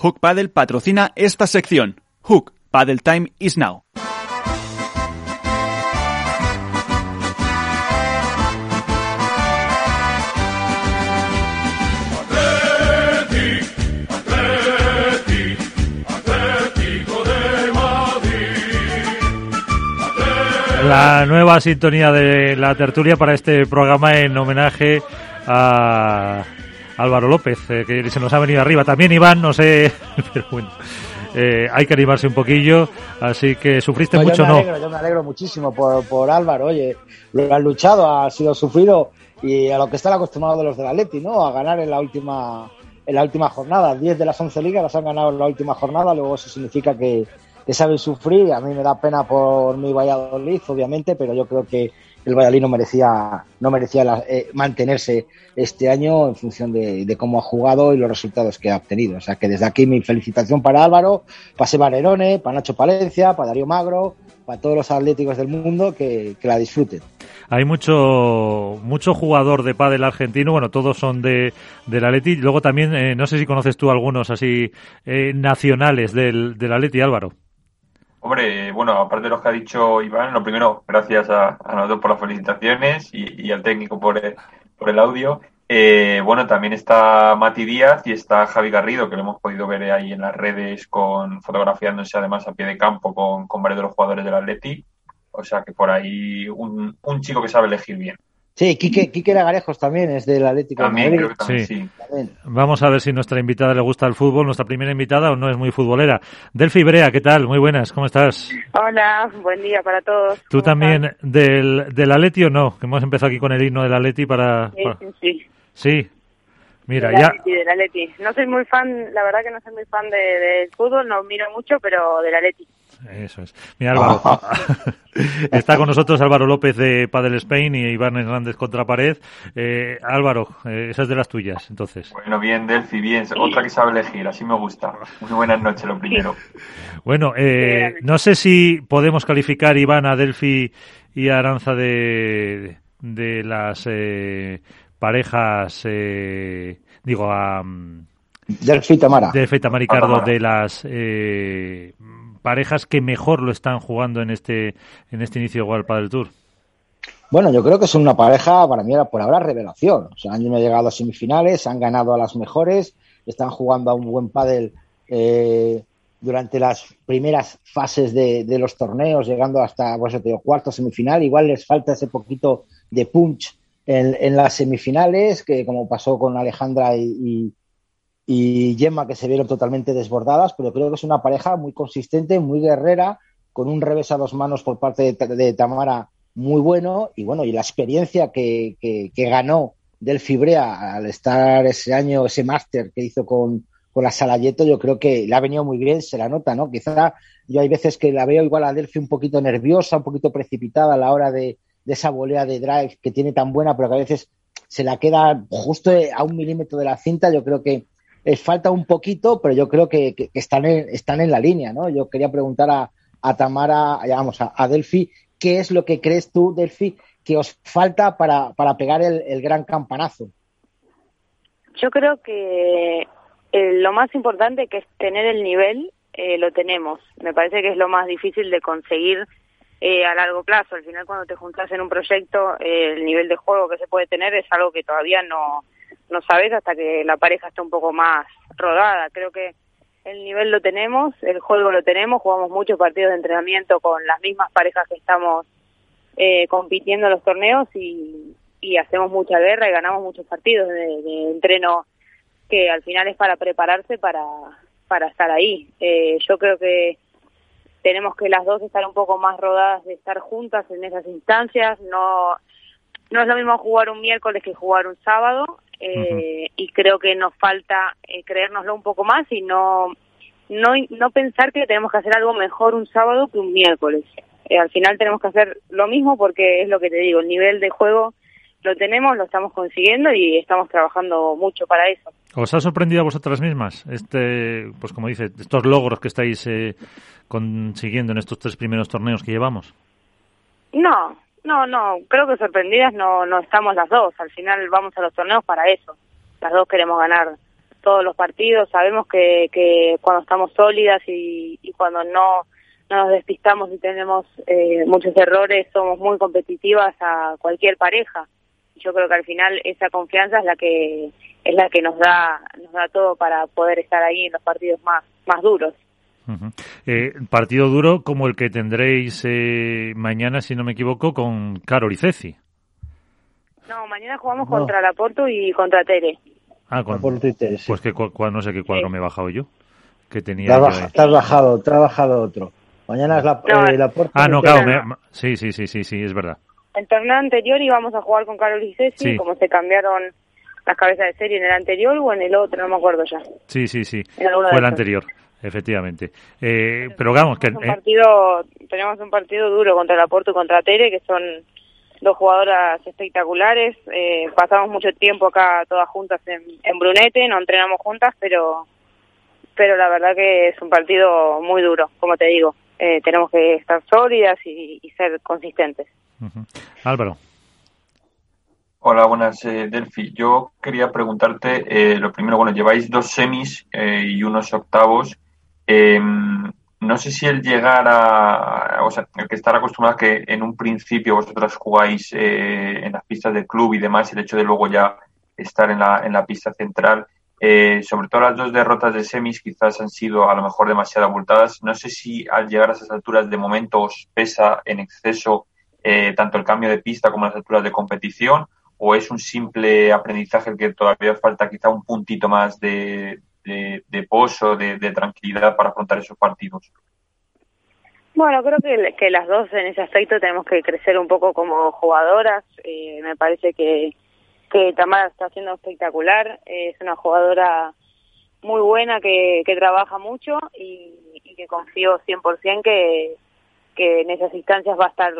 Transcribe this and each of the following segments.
Hook Paddle patrocina esta sección. Hook Paddle Time is now. La nueva sintonía de la tertulia para este programa en homenaje a Álvaro López, eh, que se nos ha venido arriba. También Iván, no sé, pero bueno. Eh, hay que animarse un poquillo, así que sufriste mucho, yo ¿no? Alegro, yo me alegro muchísimo por, por Álvaro, oye, lo han luchado, ha sido sufrido y a lo que están acostumbrados de los del Atleti, ¿no? A ganar en la última en la última jornada. 10 de las 11 ligas las han ganado en la última jornada, luego eso significa que, que saben sufrir. A mí me da pena por mi Valladolid, obviamente, pero yo creo que el Valladolid no merecía, no merecía eh, mantenerse este año en función de, cómo ha jugado y los resultados que ha obtenido. O sea que desde aquí mi felicitación para Álvaro, para Seba Nerone, para Nacho Palencia, para Darío Magro, para todos los atléticos del mundo que, que la disfruten. Hay mucho mucho jugador de pádel argentino, bueno, todos son de del Atleti. Luego también, eh, no sé si conoces tú algunos así eh, nacionales del, del Atleti, Álvaro. Hombre, bueno, aparte de los que ha dicho Iván, lo primero, gracias a, a nosotros por las felicitaciones y, y al técnico por el, por el audio. Eh, bueno, también está Mati Díaz y está Javi Garrido, que lo hemos podido ver ahí en las redes con fotografiándose además a pie de campo con, con varios de los jugadores del Atleti. O sea que por ahí un, un chico que sabe elegir bien. Sí, Quique, Quique Lagarejos también es del Atlético también, de Madrid. Creo que también, sí. sí. También. Vamos a ver si nuestra invitada le gusta el fútbol, nuestra primera invitada o no es muy futbolera. Delfi Brea, ¿qué tal? Muy buenas, ¿cómo estás? Hola, buen día para todos. ¿Tú también del, del Atleti o no? Que hemos empezado aquí con el himno del Atleti para... Sí, para... sí, sí. Mira, del ya... Atleti, del Atleti. No soy muy fan, la verdad que no soy muy fan del de fútbol, no miro mucho, pero del Atleti. Eso es. Mira, Álvaro. Está con nosotros Álvaro López de Padel Spain y Iván Hernández contra pared. Eh, Álvaro, eh, esa es de las tuyas, entonces. Bueno, bien, Delphi, bien. Otra que sabe elegir, así me gusta. Muy buenas noches, lo primero. Bueno, eh, no sé si podemos calificar, Iván, a Delphi y a Aranza de, de las eh, parejas, eh, digo, a... Delphi Tamara. Delphi Tamara y Cardo de las eh, parejas que mejor lo están jugando en este en este inicio igual para el Tour. Bueno, yo creo que son una pareja, para mí, por ahora, revelación. O sea, han llegado a semifinales, han ganado a las mejores, están jugando a un buen pádel eh, durante las primeras fases de, los torneos, llegando hasta, pues, te cuarto semifinal. Igual les falta ese poquito de punch en, en las semifinales, que como pasó con Alejandra y y Gemma que se vieron totalmente desbordadas, pero creo que es una pareja muy consistente, muy guerrera, con un revés a dos manos por parte de, de Tamara muy bueno y bueno, y la experiencia que, que, que ganó del Fibrea al estar ese año, ese máster que hizo con, con la Salayeto, yo creo que le ha venido muy bien, se la nota, ¿no? Quizá yo hay veces que la veo igual a Delphi un poquito nerviosa, un poquito precipitada a la hora de, de esa volea de drive que tiene tan buena, pero que a veces se la queda justo a un milímetro de la cinta, yo creo que les falta un poquito, pero yo creo que, que, están, en, están en la línea, ¿no? Yo quería preguntar a, a Tamara, vamos, a, Delphi, ¿qué es lo que crees tú, Delphi, que os falta para, para pegar el, gran campanazo? Yo creo que eh, lo más importante que es tener el nivel, eh, lo tenemos. Me parece que es lo más difícil de conseguir eh, a largo plazo. Al final, cuando te juntas en un proyecto, eh, el nivel de juego que se puede tener es algo que todavía no, no sabes hasta que la pareja está un poco más rodada. Creo que el nivel lo tenemos, el juego lo tenemos, jugamos muchos partidos de entrenamiento con las mismas parejas que estamos eh, compitiendo en los torneos y, hacemos mucha guerra y ganamos muchos partidos de, de, entreno que al final es para prepararse para, para estar ahí. Eh, yo creo que tenemos que las dos estar un poco más rodadas de estar juntas en esas instancias, no no es lo mismo jugar un miércoles que jugar un sábado eh, uh -huh. y creo que nos falta eh, creérnoslo un poco más y no, no no pensar que tenemos que hacer algo mejor un sábado que un miércoles. Eh, al final tenemos que hacer lo mismo porque es lo que te digo, el nivel de juego lo tenemos, lo estamos consiguiendo y estamos trabajando mucho para eso. ¿Os ha sorprendido a vosotras mismas este, pues como dice, estos logros que estáis eh, consiguiendo en estos tres primeros torneos que llevamos? No, no, no, creo que sorprendidas no, no estamos las dos. Al final vamos a los torneos para eso. Las dos queremos ganar todos los partidos, sabemos que, que cuando estamos sólidas y, cuando no, no nos despistamos y tenemos eh, muchos errores, somos muy competitivas a cualquier pareja. Yo creo que al final esa confianza es la que es la que nos da nos da todo para poder estar ahí en los partidos más más duros. Eh, partido duro como el que tendréis eh, mañana, si no me equivoco, con Carol y Ceci. No, mañana jugamos no. contra la Porto y contra Tere. Ah, con, Porto y Tere, sí. Pues que cu no sé qué cuadro sí. me he bajado yo. Que tenía. Te baja, te has bajado, te has bajado otro. Mañana es la, no, eh, la Porto. Ah, no, claro. Me, sí, sí, sí, sí, sí, es verdad. El torneo anterior íbamos a jugar con Carol y Ceci, sí. como se cambiaron las cabezas de serie en el anterior o en el otro, no me acuerdo ya. Sí, sí, sí. Fue el anterior, efectivamente. Eh, pero vamos, que... Un partido, eh... Tenemos un partido duro contra la Porto y contra Tere, que son dos jugadoras espectaculares. Eh, pasamos mucho tiempo acá todas juntas en, en Brunete, no entrenamos juntas, pero pero la verdad que es un partido muy duro, como te digo. Eh, tenemos que estar sólidas y, y ser consistentes. Uh -huh. Álvaro. Hola, buenas, eh, Delphi. Yo quería preguntarte, eh, lo primero, bueno, lleváis dos semis eh, y unos octavos. No sé si el llegar a, o sea, el que estar acostumbrado a que en un principio vosotras jugáis en las pistas del club y demás, el hecho de luego ya estar en la, en la pista central, sobre todo las dos derrotas de semis quizás han sido a lo mejor demasiado abultadas. No sé si al llegar a esas alturas de momento os pesa en exceso tanto el cambio de pista como las alturas de competición o es un simple aprendizaje el que todavía falta quizá un puntito más de, de, de pozo, de, tranquilidad para afrontar esos partidos? Bueno, creo que, que, las dos en ese aspecto tenemos que crecer un poco como jugadoras. Eh, me parece que, que Tamara está haciendo espectacular. Eh, es una jugadora muy buena que, que trabaja mucho y, y que confío 100% que, que en esas instancias va a estar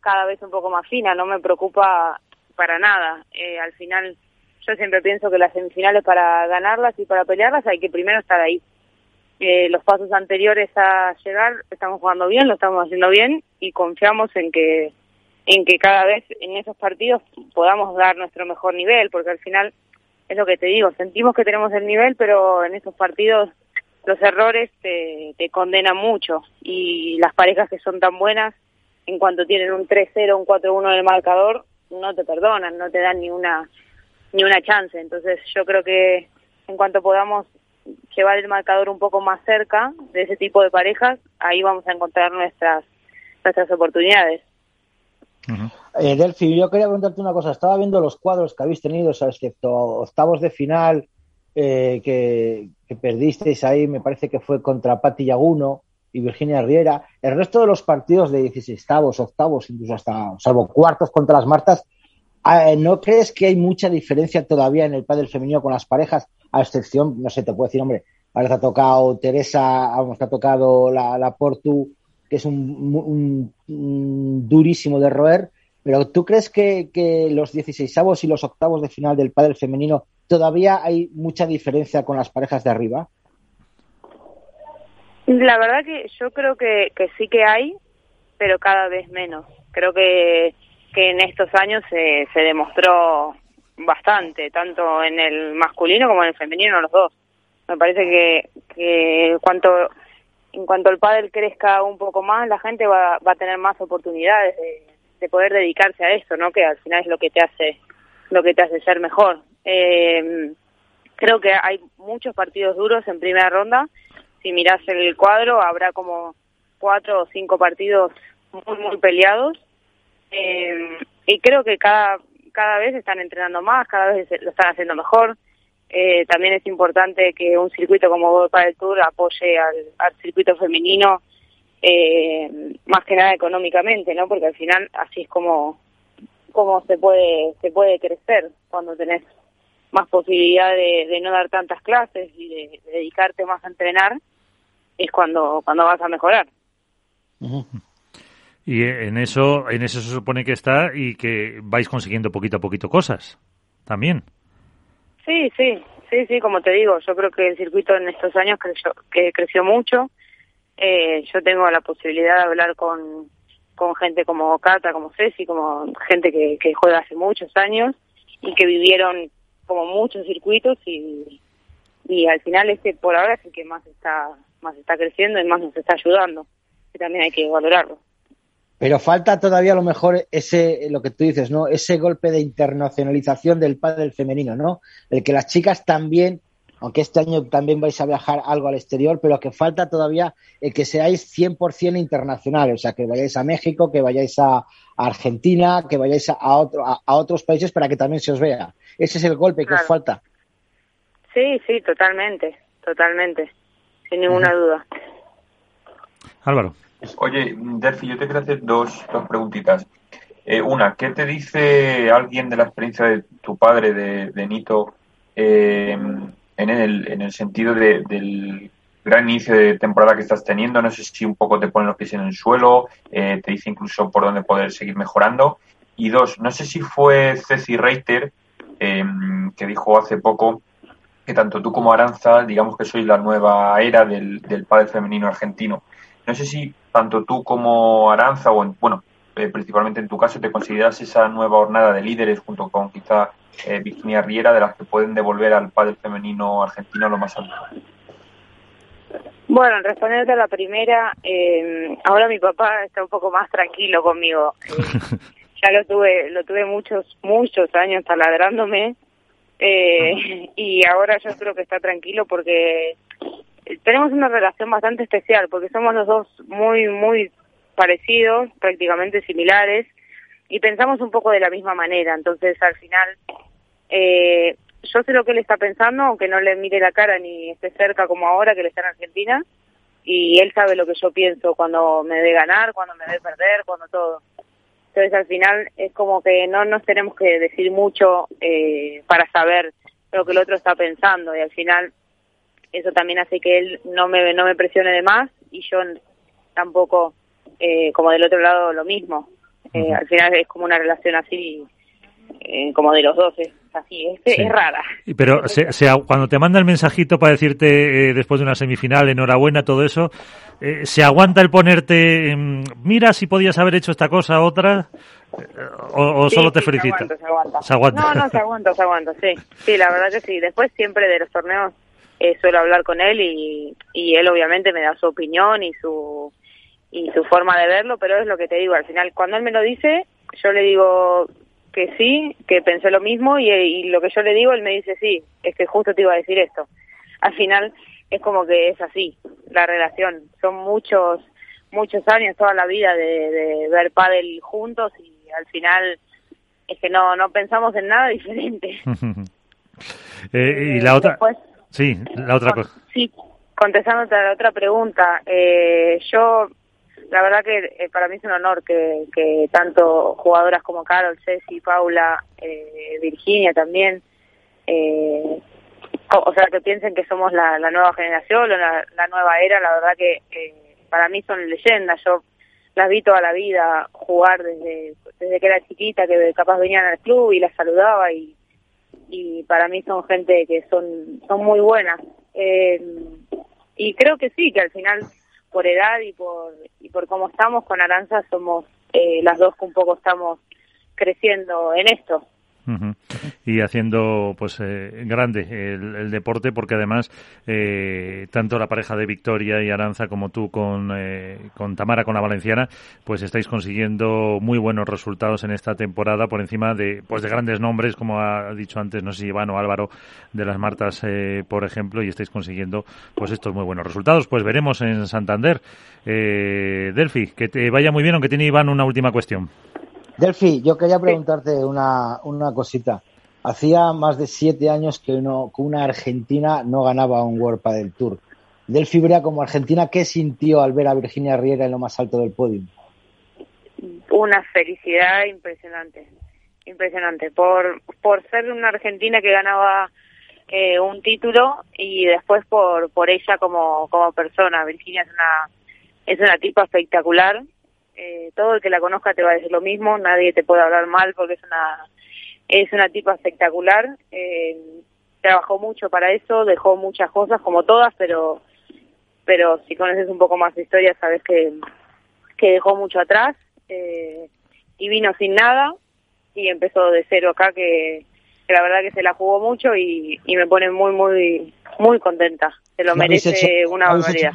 cada vez un poco más fina. No me preocupa para nada. Eh, al final, yo siempre pienso que las semifinales para ganarlas y para pelearlas hay que primero estar ahí. Eh, los pasos anteriores a llegar estamos jugando bien, lo estamos haciendo bien y confiamos en que en que cada vez en esos partidos podamos dar nuestro mejor nivel, porque al final es lo que te digo, sentimos que tenemos el nivel, pero en esos partidos los errores te, te condenan mucho y las parejas que son tan buenas, en cuanto tienen un 3-0, un 4-1 en el marcador, no te perdonan, no te dan ni una ni una chance. Entonces yo creo que en cuanto podamos llevar el marcador un poco más cerca de ese tipo de parejas, ahí vamos a encontrar nuestras nuestras oportunidades. Uh -huh. eh, Delphi, yo quería preguntarte una cosa. Estaba viendo los cuadros que habéis tenido, o sea, excepto octavos de final eh, que, que, perdisteis ahí, me parece que fue contra Patti Yaguno y Virginia Riera. El resto de los partidos de 16 octavos, incluso hasta, salvo cuartos contra las Martas, ¿no crees que hay mucha diferencia todavía en el pádel femenino con las parejas? A excepción, no sé, te puedo decir, hombre, ahora te ha tocado Teresa, vamos, te ha tocado la, la Portu, que es un, un, un, durísimo de roer, pero ¿tú crees que, que los 16 y los octavos de final del pádel femenino todavía hay mucha diferencia con las parejas de arriba? La verdad que yo creo que, que sí que hay, pero cada vez menos. Creo que, que en estos años se, demostró bastante, tanto en el masculino como en el femenino, los dos. Me parece que, que cuanto, en cuanto el pádel crezca un poco más, la gente va, va a tener más oportunidades de, de poder dedicarse a esto, ¿no? Que al final es lo que te hace, lo que te hace ser mejor. Eh, creo que hay muchos partidos duros en primera ronda si miras el cuadro, habrá como cuatro o cinco partidos muy, muy peleados. Eh, y creo que cada, cada vez están entrenando más, cada vez lo están haciendo mejor. Eh, también es importante que un circuito como World Padel Tour apoye al, circuito femenino, eh, más que nada económicamente, ¿no? Porque al final así es como, como se puede, se puede crecer cuando tenés más posibilidad de, no dar tantas clases y de, de dedicarte más a entrenar es cuando cuando vas a mejorar. Uh. Y en eso en eso se supone que está y que vais consiguiendo poquito a poquito cosas también. Sí, sí, sí, sí, como te digo, yo creo que el circuito en estos años creció, que creció mucho. Eh, yo tengo la posibilidad de hablar con, con gente como Cata, como Ceci, como gente que, que juega hace muchos años y que vivieron como muchos circuitos y, y al final este por ahora es el que más está más está creciendo y más nos está ayudando que también hay que valorarlo pero falta todavía a lo mejor ese lo que tú dices no ese golpe de internacionalización del pádel femenino no el que las chicas también aunque este año también vais a viajar algo al exterior, pero que falta todavía el que seáis 100% internacionales, o sea, que vayáis a México, que vayáis a Argentina, que vayáis a, otro, a, otros países para que también se os vea. Ese es el golpe que os falta. Sí, sí, totalmente, totalmente, sin ninguna duda. Álvaro. Oye, Delphi, yo te quiero hacer dos, dos preguntitas. Eh, una, ¿qué te dice alguien de la experiencia de tu padre, de, de Nito, eh, en el, en el sentido del gran inicio de temporada que estás teniendo? No sé si un poco te ponen los pies en el suelo, eh, te dice incluso por dónde poder seguir mejorando. Y dos, no sé si fue Ceci Reiter em, que dijo hace poco que tanto tú como Aranza, digamos que sois la nueva era del, del padre femenino argentino. No sé si tanto tú como Aranza, o bueno, eh, principalmente en tu caso, te consideras esa nueva jornada de líderes junto con quizá eh, Virginia Riera, de las que pueden devolver al padre femenino argentino lo más alto. Bueno, responderte a la primera, eh, ahora mi papá está un poco más tranquilo conmigo. ya lo tuve, lo tuve muchos, muchos años taladrándome eh, y ahora yo creo que está tranquilo porque tenemos una relación bastante especial porque somos los dos muy, muy parecidos, prácticamente similares y pensamos un poco de la misma manera. Entonces, al final, eh, yo sé lo que él está pensando, aunque no le mire la cara ni esté cerca como ahora que él está en Argentina, y él sabe lo que yo pienso cuando me debe ganar, cuando me debe perder, cuando todo. Entonces, al final, es como que no nos tenemos que decir mucho eh, para saber lo que el otro está pensando, y al final, eso también hace que él no me, no me presione de más, y yo tampoco, eh, como del otro lado, lo mismo. Eh, al final es como una relación así, eh, como de los dos, es así, es, rara. Pero cuando te manda el mensajito para decirte eh, después de una semifinal, enhorabuena, todo eso, ¿se aguanta el ponerte, mira si podías haber hecho esta cosa, otra? ¿O, solo te felicita? Se aguanta, No, no, se aguanta, se aguanta, sí. Sí, la verdad que sí. Después siempre de los torneos suelo hablar con él y, y él obviamente me da su opinión y su y su forma de verlo, pero es lo que te digo, al final cuando él me lo dice, yo le digo que sí, que pensé lo mismo y, lo que yo le digo, él me dice sí, es que justo te iba a decir esto. Al final es como que es así, la relación. Son muchos, muchos años, toda la vida de, ver pádel juntos y al final es que no, no pensamos en nada diferente. Eh, y la otra... sí, la otra cosa. Sí, contestándote a la otra pregunta, eh, yo la verdad que eh, para mí es un honor que, que tanto jugadoras como Carol, Ceci, Paula, eh, Virginia también, eh, o, sea, que piensen que somos la, nueva generación, la, la nueva era, la verdad que para mí son leyendas. Yo las vi toda la vida jugar desde, desde que era chiquita, que capaz venían al club y las saludaba y, y para mí son gente que son, son muy buenas. y creo que sí, que al final por edad y por, y por cómo estamos con Aranza somos eh, las dos que un poco estamos creciendo en esto y haciendo pues eh, grande el, deporte porque además eh, tanto la pareja de Victoria y Aranza como tú con, eh, con Tamara con la Valenciana pues estáis consiguiendo muy buenos resultados en esta temporada por encima de pues de grandes nombres como ha dicho antes no sé si Iván o Álvaro de las Martas por ejemplo y estáis consiguiendo pues estos muy buenos resultados. Pues veremos en Santander. Delphi que te vaya muy bien aunque tiene Iván una última cuestión Delphi, yo quería preguntarte una, una cosita. Hacía más de siete años que, uno, que una argentina no ganaba un World del Tour. Delphi Brea como argentina, ¿qué sintió al ver a Virginia Riera en lo más alto del podio? Una felicidad impresionante, impresionante. Por, por ser una argentina que ganaba eh, un título y después por, por ella como, como persona. Virginia es una, es una tipa espectacular eh, todo el que la conozca te va a decir lo mismo, nadie te puede hablar mal porque es una es una tipa espectacular, eh, trabajó mucho para eso, dejó muchas cosas como todas, pero pero si conoces un poco más de historia sabes que, que dejó mucho atrás eh, y vino sin nada y empezó de cero acá que, la verdad que se la jugó mucho y, y me pone muy muy muy contenta. Se lo merece una ¿no barbaridad.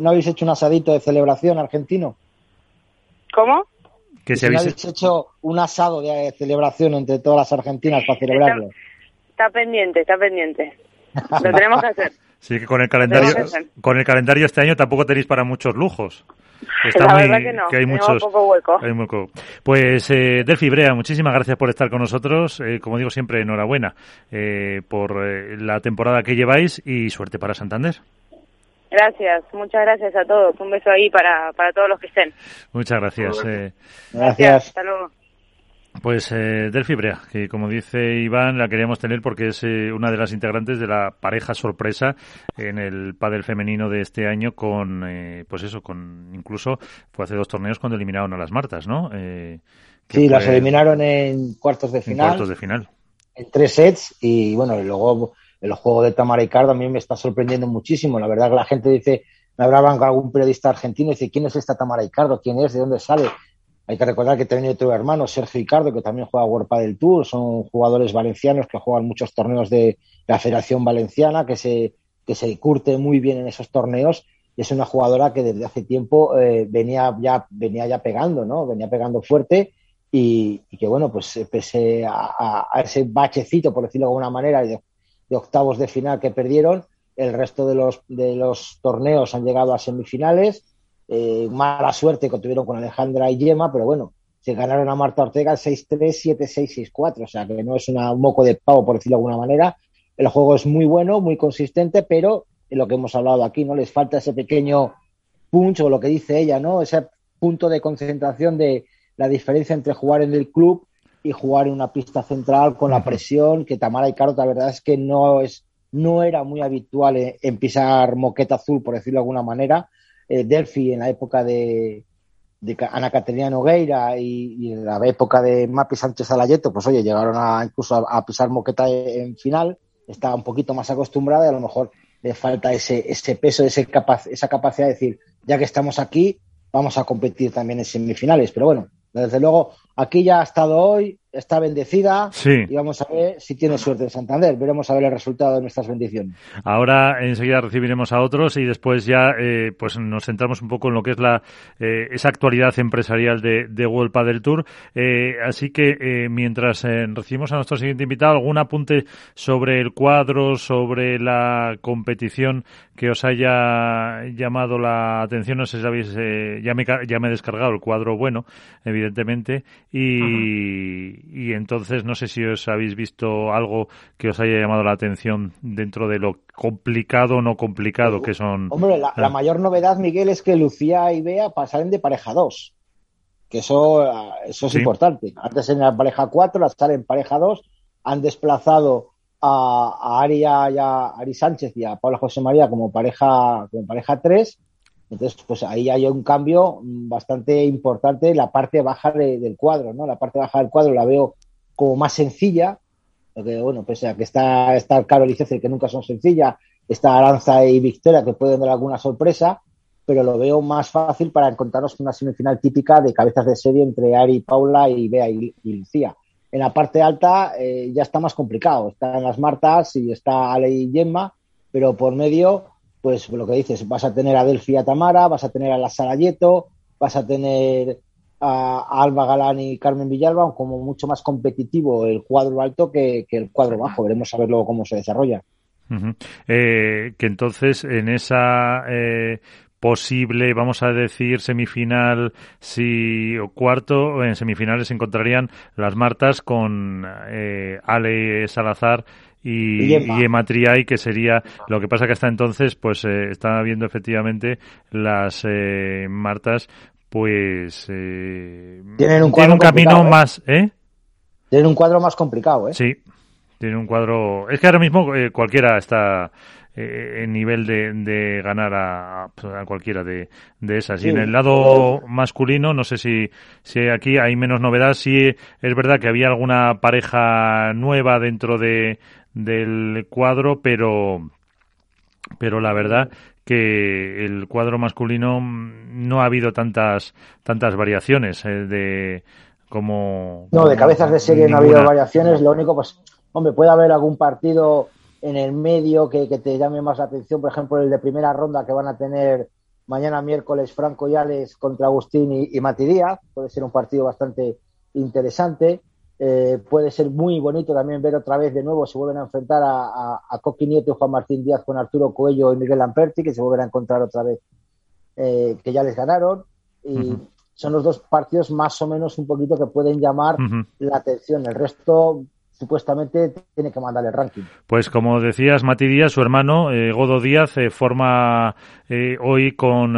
¿No habéis hecho un asadito de celebración argentino? ¿Cómo? Que si habéis... hecho un asado de celebración entre todas las argentinas para celebrarlo. Está, pendiente, está pendiente. Lo tenemos que hacer. Sí, que con el calendario, con el calendario este año tampoco tenéis para muchos lujos. Está la verdad que no, que hay muchos, poco hueco. Hay hueco. Pues eh, Delphi Brea, muchísimas gracias por estar con nosotros. Eh, como digo siempre, enhorabuena eh, por eh, la temporada que lleváis y suerte para Santander. Gracias, muchas gracias a todos. Un beso ahí para, para todos los que estén. Muchas gracias. Eh. Gracias. Hasta luego. Pues eh, Delphi Brea, que como dice Iván, la queríamos tener porque es eh, una de las integrantes de la pareja sorpresa en el pádel femenino de este año con, eh, pues eso, con incluso fue hace dos torneos cuando eliminaron a las Martas, ¿no? Eh, sí, las eliminaron en cuartos de final. En cuartos de final. En tres sets y bueno, luego el juego de Tamara y Cardo a mí me está sorprendiendo muchísimo. La verdad que la gente dice, me hablaban con algún periodista argentino y dice, ¿quién es esta Tamara Icardo? ¿Quién es? ¿De dónde sale? Hay que recordar que tiene otro hermano, Sergio Icardo, que también juega World del Tour. Son jugadores valencianos que juegan muchos torneos de la Federación Valenciana, que se, que se curte muy bien en esos torneos. Y es una jugadora que desde hace tiempo eh, venía, ya, venía ya pegando, ¿no? Venía pegando fuerte y, que, bueno, pues pese a, a, ese bachecito, por decirlo de alguna manera, de, de octavos de final que perdieron. El resto de los, de los torneos han llegado a semifinales. Eh, mala suerte que tuvieron con Alejandra y Yema, pero bueno, se ganaron a Marta Ortega 6-3, 7-6, 6-4. O sea que no es una, un moco de pavo, por decirlo de alguna manera. El juego es muy bueno, muy consistente, pero en lo que hemos hablado aquí, ¿no? Les falta ese pequeño punch o lo que dice ella, ¿no? Ese punto de concentración de la diferencia entre jugar en el club y jugar en una pista central con la presión que Tamara y Caro, la verdad es que no es no era muy habitual en, pisar moqueta azul, por decirlo de alguna manera. Eh, Delphi en la época de, de Ana Caterina Nogueira y, en la época de Mapi Sánchez Alayeto, pues oye, llegaron a incluso a, pisar moqueta en final, estaba un poquito más acostumbrada y a lo mejor le falta ese, ese peso, ese esa capacidad de decir, ya que estamos aquí, vamos a competir también en semifinales. Pero bueno, desde luego, aquí ya ha estado hoy, está bendecida sí. y vamos a ver si tiene suerte en Santander. Veremos a ver el resultado de nuestras bendiciones. Ahora enseguida recibiremos a otros y después ya eh, pues nos centramos un poco en lo que es la eh, esa actualidad empresarial de, de World Padel Tour. Eh, así que eh, mientras eh, recibimos a nuestro siguiente invitado, algún apunte sobre el cuadro, sobre la competición que os haya llamado la atención. No sé si habéis, eh, ya, me, ya me he descargado el cuadro bueno, evidentemente, y, y entonces no sé si os habéis visto algo que os haya llamado la atención dentro de lo complicado o no complicado que son. Hombre, la, la, mayor novedad, Miguel, es que Lucía y Bea pasaron de pareja 2. Que eso, eso es Sí. importante. Antes en la pareja 4, las salen en pareja 2. Han desplazado a, a Ari, y a, y a Ari Sánchez y a Paula José María como pareja, como pareja 3. Entonces, pues ahí hay un cambio mm, bastante importante en la parte baja de- del cuadro, ¿no? La parte baja del cuadro la veo como más sencilla, porque, bueno, pese a que está, está Carol y Cecil, que nunca son sencillas, está Aranza y Victoria, que pueden dar alguna sorpresa, pero lo veo más fácil para encontrarnos una semifinal típica de cabezas de serie entre Ari, Paula y Bea y, y Lucía. En la parte alta eh, ya está más complicado, están las Martas y está Ale y Gemma, pero por medio, pues lo que dices, vas a tener a Delphi y a Tamara, vas a tener a la Sarayeto, vas a tener a, Alba Galán y Carmen Villalba, como mucho más competitivo el cuadro alto que, que el cuadro bajo. Veremos a ver luego cómo se desarrolla. Eh, que entonces en esa eh, posible, vamos a decir, semifinal si o cuarto, en semifinales se encontrarían las Martas con eh, Ale Salazar y, Y Gemma. y Emma Triay, que sería lo que pasa que hasta entonces pues eh, está viendo efectivamente las eh, Martas pues eh, Tienen un tienen un camino ¿eh? más ¿eh? Tienen un cuadro más complicado, ¿eh? Sí, tiene un cuadro. Es que ahora mismo eh, cualquiera está eh, en nivel de, de ganar a, a cualquiera de, de esas. Sí. Y en el lado masculino, no sé si, si aquí hay menos novedad. Sí, es verdad que había alguna pareja nueva dentro de, del cuadro, pero, pero la verdad que el cuadro masculino mm, no ha habido tantas tantas variaciones eh, de como No, de cabezas de serie no ha habido variaciones. Lo único, pues, hombre, puede haber algún partido en el medio que, te llame más la atención, por ejemplo, el de primera ronda que van a tener mañana miércoles Franco Yales contra Agustín y, y Mati Díaz, puede ser un partido bastante interesante. Eh, puede ser muy bonito también ver otra vez de nuevo, se vuelven a enfrentar a, a, Coqui Nieto y Juan Martín Díaz con Arturo Coello y Miguel Lamperti, que se vuelven a encontrar otra vez, eh, que ya les ganaron. Y son los dos partidos más o menos un poquito que pueden llamar la atención. El resto supuestamente tiene que mandar el ranking. Pues como decías, Mati Díaz, su hermano, eh, Godo Díaz, eh, forma eh, hoy con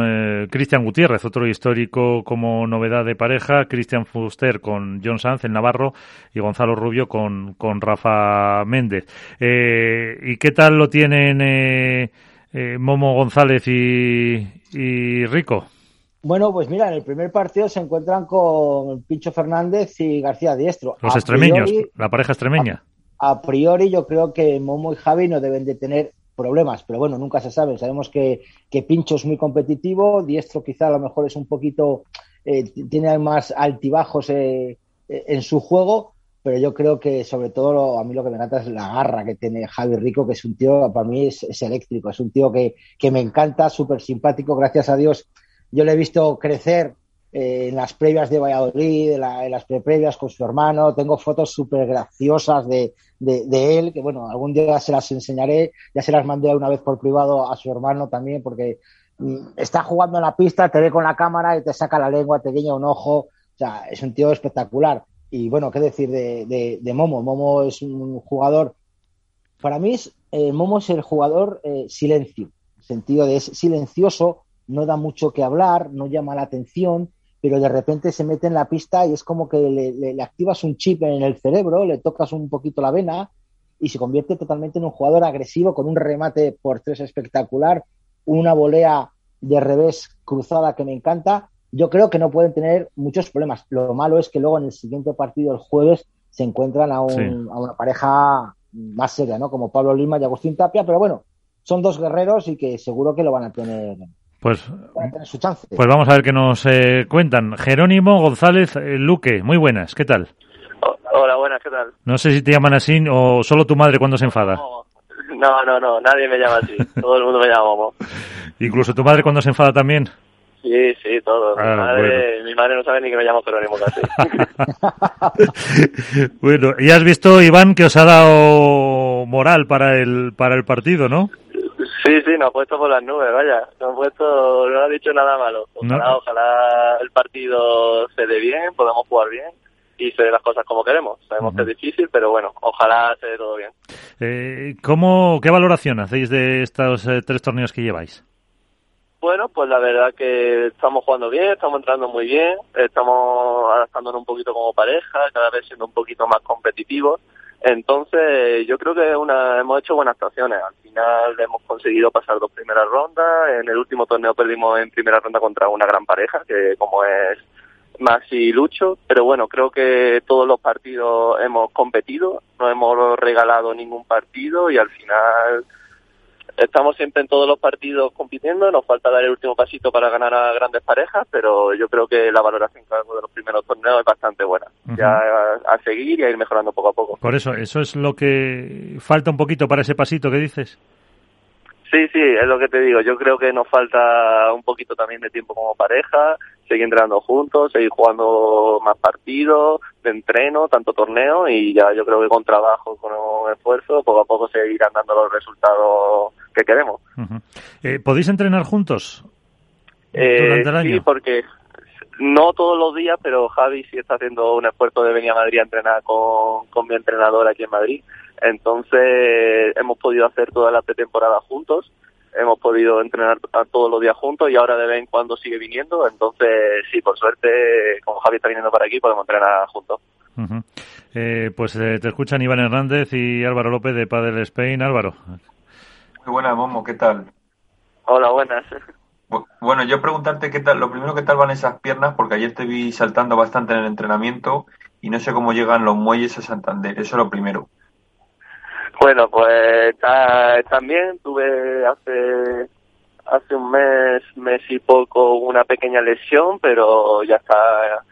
Cristian Gutiérrez, otro histórico como novedad de pareja, Cristian Fuster con John Sanz, el Navarro, y Gonzalo Rubio con, con Rafa Méndez. ¿Y qué tal lo tienen Momo González y Rico? Bueno, pues mira, en el primer partido se encuentran con Pincho Fernández y García Diestro. Los extremeños, la pareja extremeña. A, priori yo creo que Momo y Javi no deben de tener problemas, pero bueno, nunca se sabe. Sabemos que, que Pincho es muy competitivo, Diestro quizá a lo mejor es un poquito, eh, tiene más altibajos eh, en su juego, pero yo creo que sobre todo a mí lo que me encanta es la garra que tiene Javi Rico, que es un tío, para mí es, es eléctrico, es un tío que, que me encanta, súper simpático, gracias a Dios yo le he visto crecer eh, en las previas de Valladolid, en, las previas con su hermano. Tengo fotos súper graciosas de, de, él, que bueno, algún día se las enseñaré. Ya se las mandé una vez por privado a su hermano también, porque mm, está jugando en la pista, te ve con la cámara y te saca la lengua, te guiña un ojo. O sea, es un tío espectacular. Y bueno, qué decir de, de Momo. Momo es un jugador. Para mí, eh, Momo es el jugador eh, silencio, en sentido de es silencioso, no da mucho que hablar, no llama la atención, pero de repente se mete en la pista y es como que le, activas un chip en el cerebro, le tocas un poquito la vena y se convierte totalmente en un jugador agresivo con un remate por tres espectacular, una volea de revés cruzada que me encanta. Yo creo que no pueden tener muchos problemas. Lo malo es que luego en el siguiente partido, el jueves, se encuentran a, una pareja más seria, ¿no? Como Pablo Lima y Agustín Tapia, pero bueno, son dos guerreros y que seguro que lo van a tener pues, pues vamos a ver qué nos eh, cuentan. Jerónimo González eh, Luque, muy buenas, ¿qué tal? hola, buenas, ¿qué tal? No sé si te llaman así o solo tu madre cuando se enfada. No, no, no, nadie me llama así, todo el mundo me llama Momo. ¿Incluso tu madre cuando se enfada también? Sí, sí, todo. mi, ah, madre, mi, madre, no sabe ni que me llamo Jerónimo casi. bueno, y has visto, Iván, que os ha dado moral para el, para el partido, ¿no? Sí, nos ha puesto por las nubes, vaya. Nos ha puesto, no ha dicho nada malo. Ojalá, ojalá el partido se dé bien, podamos jugar bien y se den las cosas como queremos. Sabemos que es difícil, pero bueno, ojalá se dé todo bien. Eh, ¿cómo, ¿Qué valoración hacéis de estos eh, tres torneos que lleváis? Bueno, pues la verdad que estamos jugando bien, estamos entrando muy bien, estamos adaptándonos un poquito como pareja, cada vez siendo un poquito más competitivos entonces, yo creo que una, hemos hecho buenas actuaciones. Al final hemos conseguido pasar dos primeras rondas. En el último torneo perdimos en primera ronda contra una gran pareja, que como es Maxi y Lucho. Pero bueno, creo que todos los partidos hemos competido, no hemos regalado ningún partido y al final estamos siempre en todos los partidos compitiendo, nos falta dar el último pasito para ganar a grandes parejas, pero yo creo que la valoración de los primeros torneos es bastante buena. Ya a, seguir y a ir mejorando poco a poco. Por eso, eso es lo que falta un poquito para ese pasito que dices. Sí, sí, es lo que te digo. Yo creo que nos falta un poquito también de tiempo como pareja, seguir entrenando juntos, seguir jugando más partidos, de entreno, tanto torneo y ya yo creo que con trabajo, con esfuerzo, poco a poco se irán dando los resultados que queremos. Eh, ¿Podéis entrenar juntos eh, durante el año? Sí, porque no todos los días, pero Javi sí está haciendo un esfuerzo de venir a Madrid a entrenar con, con mi entrenador aquí en Madrid. Entonces hemos podido hacer toda la pretemporada juntos, hemos podido entrenar todos los días juntos y ahora de vez en cuando sigue viniendo. Entonces, sí, por suerte, como Javi está viniendo para aquí, podemos entrenar juntos. Eh, pues eh, te escuchan Iván Hernández y Álvaro López de Padel Spain. Álvaro. Muy buenas, Momo, ¿qué tal? Hola, buenas. Bueno, yo preguntarte qué tal, lo primero qué tal van esas piernas, porque ayer te vi saltando bastante en el entrenamiento y no sé cómo llegan los muelles a Santander, eso es lo primero. Bueno, pues también tuve hace hace un mes, mes y poco una pequeña lesión, pero ya está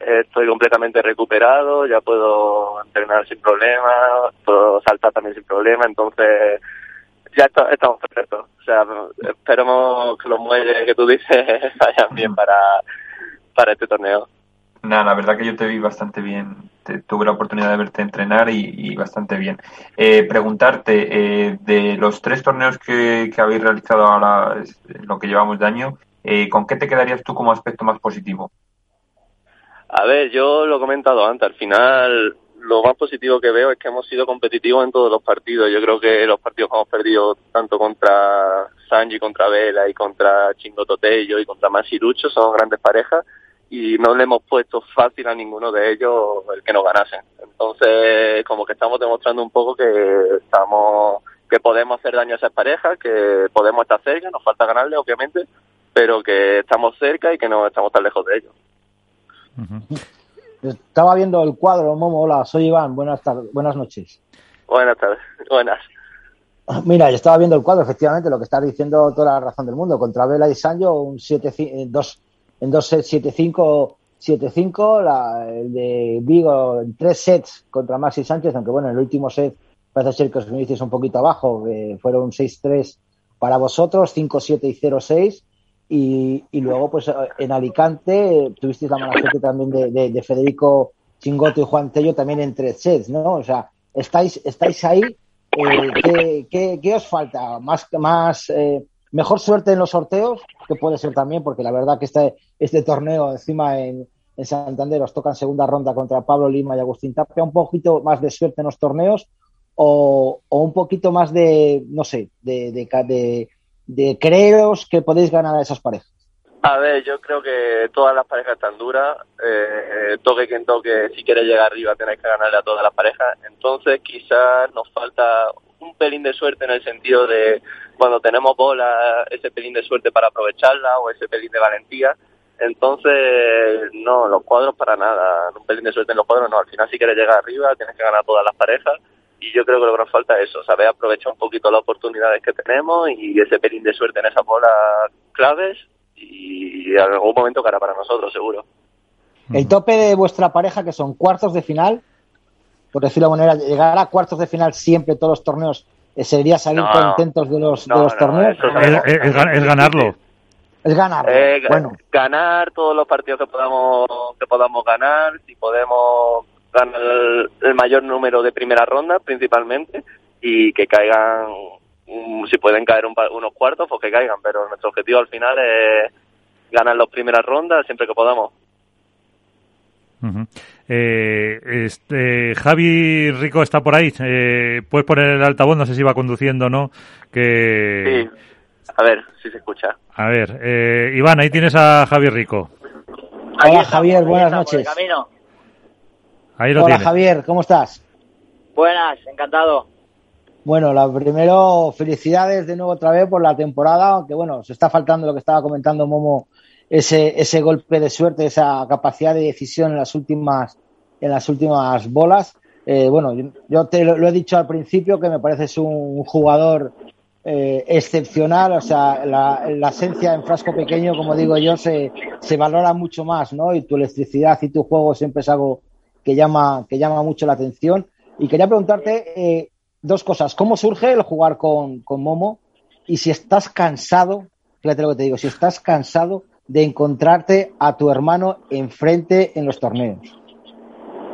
estoy completamente recuperado, ya puedo entrenar sin problema, puedo saltar también sin problema, entonces ya estamos perfectos. O sea, esperemos que los muelles que tú dices vayan bien para, para este torneo. Nada, la verdad que yo te vi bastante bien. tuve la oportunidad de verte entrenar y, bastante bien. Eh, preguntarte, eh, de los tres torneos que, que habéis realizado ahora, lo que llevamos de año, eh, ¿con qué te quedarías tú como aspecto más positivo? A ver, yo lo he comentado antes, al final lo más positivo que veo es que hemos sido competitivos en todos los partidos. Yo creo que los partidos que hemos perdido tanto contra Sanji, contra Vela y contra Chingo Totello y contra Masirucho son grandes parejas y no le hemos puesto fácil a ninguno de ellos el que nos ganasen. Entonces, como que estamos demostrando un poco que estamos que podemos hacer daño a esas parejas, que podemos estar cerca, nos falta ganarle obviamente, pero que estamos cerca y que no estamos tan lejos de ellos. Estaba viendo el cuadro, Momo. Hola, soy Iván. Buenas tardes, buenas noches. Buenas tardes, buenas. Mira, yo estaba viendo el cuadro, efectivamente, lo que estás diciendo toda la razón del mundo. Contra Vela y Sancho, un 7, en dos, en dos sets 7-5, 7-5, el de Vigo en tres sets contra Maxi Sánchez, aunque bueno, en el último set parece ser que os vinisteis un poquito abajo, que fueron 6-3 para vosotros, 5-7 y 0-6. Y, luego, pues en Alicante tuvisteis la mala suerte también de, de, Federico Chingoto y Juan Tello también en tres sets, ¿no? O sea, estáis, estáis ahí. Eh, ¿qué, qué, qué, os falta? ¿Más, más eh, mejor suerte en los sorteos? Que puede ser también, porque la verdad que este, este torneo encima en, en Santander os toca en segunda ronda contra Pablo Lima y Agustín Tapia. Un poquito más de suerte en los torneos o, o un poquito más de, no sé, de, de, de de creeros que podéis ganar a esas parejas? A ver, yo creo que todas las parejas están duras. Eh, toque quien toque, si quiere llegar arriba, tenéis que ganarle a todas las parejas. Entonces, quizás nos falta un pelín de suerte en el sentido de cuando tenemos bola, ese pelín de suerte para aprovecharla o ese pelín de valentía. Entonces, no, los cuadros para nada. Un pelín de suerte en los cuadros, no. Al final, si quieres llegar arriba, tienes que ganar a todas las parejas y yo creo que lo que nos falta es eso, saber aprovechar un poquito las oportunidades que tenemos y ese pelín de suerte en esas bolas claves y en algún momento cara para nosotros, seguro. El tope de vuestra pareja, que son cuartos de final, por decirlo de manera, llegar a cuartos de final siempre todos los torneos, eh, ¿sería salir contentos de los, de los torneos? Es, ganarlo. Es ganar. Eh, bueno. Ganar todos los partidos que podamos, que podamos ganar, si podemos gana el, mayor número de primera ronda principalmente y que caigan, si pueden caer unos cuartos, pues que caigan, pero nuestro objetivo al final es ganar las primeras rondas siempre que podamos. eh, este, Javi Rico está por ahí. Eh, Puedes poner el altavoz, no sé si va conduciendo o no. Que... Sí, a ver si se escucha. A ver, eh, Iván, ahí tienes a Javi Rico. Hola Javier, buenas noches. Hola Javier, ¿cómo estás? Buenas, encantado. Bueno, lo primero, felicidades de nuevo otra vez por la temporada, aunque bueno, se está faltando lo que estaba comentando Momo, ese, ese golpe de suerte, esa capacidad de decisión en las últimas, en las últimas bolas. Eh, bueno, yo te lo, he dicho al principio que me pareces un jugador eh, excepcional, o sea, la, la, esencia en frasco pequeño, como digo yo, se, se valora mucho más, ¿no? Y tu electricidad y tu juego siempre es algo que llama, que llama mucho la atención. Y quería preguntarte eh, dos cosas. ¿Cómo surge el jugar con, con Momo? Y si estás cansado, fíjate lo que te digo, si estás cansado de encontrarte a tu hermano enfrente en los torneos.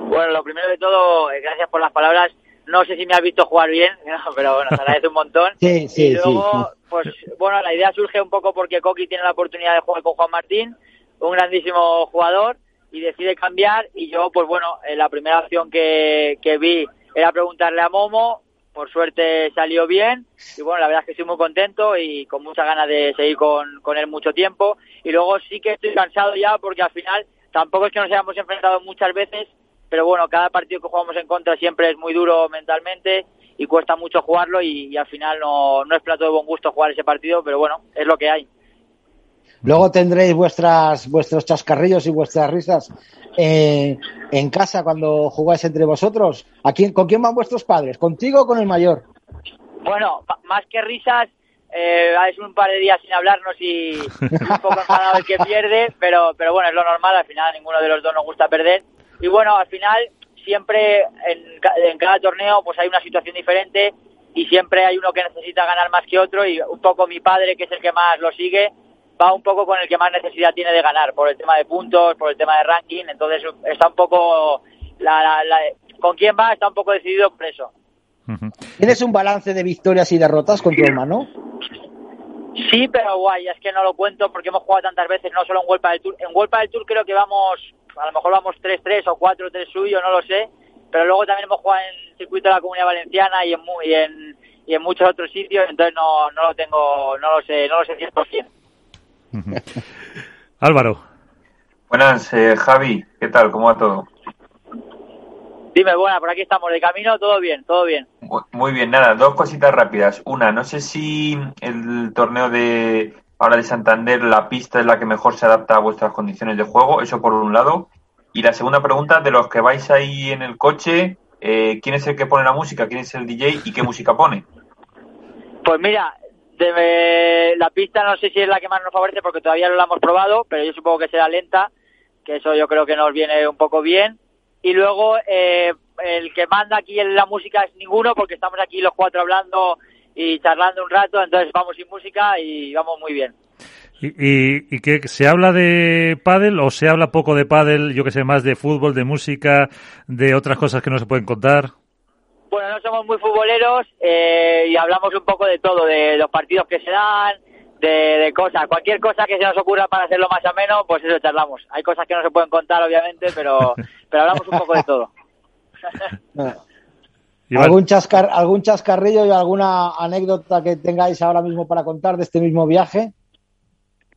Bueno, lo primero de todo, eh, gracias por las palabras. No sé si me has visto jugar bien, pero bueno, te agradece un montón. sí, sí, y luego, pues bueno, la idea surge un poco porque Coqui tiene la oportunidad de jugar con Juan Martín, un grandísimo jugador, y decide cambiar y yo pues bueno eh, la primera opción que, que vi era preguntarle a Momo por suerte salió bien y bueno la verdad es que estoy muy contento y con muchas ganas de seguir con, con él mucho tiempo y luego sí que estoy cansado ya porque al final tampoco es que nos hayamos enfrentado muchas veces pero bueno cada partido que jugamos en contra siempre es muy duro mentalmente y cuesta mucho jugarlo y, y al final no, no es plato de buen gusto jugar ese partido pero bueno es lo que hay Luego tendréis vuestras, vuestros chascarrillos y vuestras risas eh, en casa cuando jugáis entre vosotros. ¿A quién, ¿Con quién van vuestros padres? ¿Contigo o con el mayor? Bueno, más que risas, eh, es un par de días sin hablarnos y, un poco enfadado el que pierde, pero, pero bueno, es lo normal, al final ninguno de los dos nos gusta perder. Y bueno, al final siempre en, en cada torneo pues hay una situación diferente y siempre hay uno que necesita ganar más que otro y un poco mi padre, que es el que más lo sigue, va un poco con el que más necesidad tiene de ganar, por el tema de puntos, por el tema de ranking, entonces está un poco, la, con quién va está un poco decidido por eso. ¿Tienes un balance de victorias y derrotas con tu hermano? Sí, pero guay, es que no lo cuento porque hemos jugado tantas veces, no solo en Huelpa del Tour. En Huelpa del Tour creo que vamos, a lo mejor vamos 3-3 o 4-3 suyo, no lo sé, pero luego también hemos jugado en el circuito de la Comunidad Valenciana y en, y en, y en muchos otros sitios, entonces no, no lo tengo, no lo sé, no lo sé 100%. Álvaro. Buenas, eh, Javi, ¿qué tal? ¿Cómo va todo? Dime, buena, por aquí estamos de camino, todo bien, todo bien. Muy bien, nada, dos cositas rápidas. Una, no sé si el torneo de ahora de Santander, la pista es la que mejor se adapta a vuestras condiciones de juego, eso por un lado. Y la segunda pregunta, de los que vais ahí en el coche, eh, ¿quién es el que pone la música? ¿Quién es el DJ y qué música pone? Pues mira, de, la pista no sé si es la que más nos favorece porque todavía no la hemos probado, pero yo supongo que será lenta, que eso yo creo que nos viene un poco bien. Y luego eh, el que manda aquí en la música es ninguno porque estamos aquí los cuatro hablando y charlando un rato, entonces vamos sin música y vamos muy bien. ¿Y, y, y que se habla de pádel o se habla poco de pádel, yo que sé, más de fútbol, de música, de otras cosas que no se pueden contar? Bueno, no somos muy futboleros eh, y hablamos un poco de todo, de los partidos que se dan, de, cosas. Cualquier cosa que se nos ocurra para hacerlo más ameno, pues eso charlamos. Hay cosas que no se pueden contar, obviamente, pero, pero hablamos un poco de todo. ¿Algún, chascar, ¿Algún chascarrillo y alguna anécdota que tengáis ahora mismo para contar de este mismo viaje?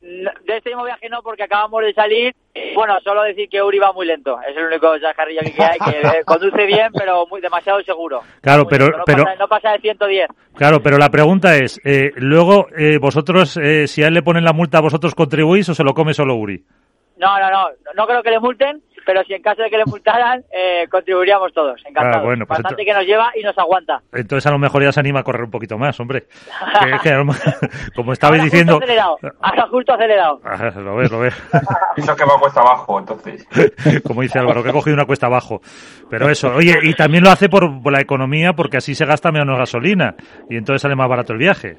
De este mismo viaje no, porque acabamos de salir. Bueno, solo decir que Uri va muy lento. Es el único chascarrillo que hay, que eh, conduce bien, pero muy demasiado seguro. Claro, pero... No, pero pasa, no pasa de 110. Claro, pero la pregunta es, eh, luego, eh, vosotros, eh, si a él le ponen la multa, ¿vosotros contribuís o se lo come solo Uri? No, no, no. No creo que le multen, pero si en caso de que le multaran, eh, contribuiríamos todos. Encantados. Ah, bueno, pues Bastante que nos lleva y nos aguanta. Entonces a lo mejor ya se anima a correr un poquito más, hombre. Que- que como estabais Ahora diciendo... Justo acelerado. Ahora justo acelerado. Ah, lo ves, lo ves. Eso que va cuesta abajo, entonces. Como dice Álvaro, que he cogido una cuesta abajo. Pero eso, oye, y también lo hace por, por la economía, porque así se gasta menos gasolina. Y entonces sale más barato el viaje.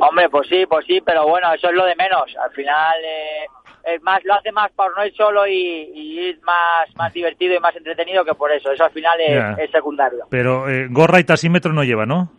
Hombre, pues sí, pues sí, pero bueno, eso es lo de menos. Al final eh, es más, lo hace más por no ir solo y, y ir más, más divertido y más entretenido que por eso. Eso al final es secundario. Pero eh, gorra y tasímetro no lleva, ¿no?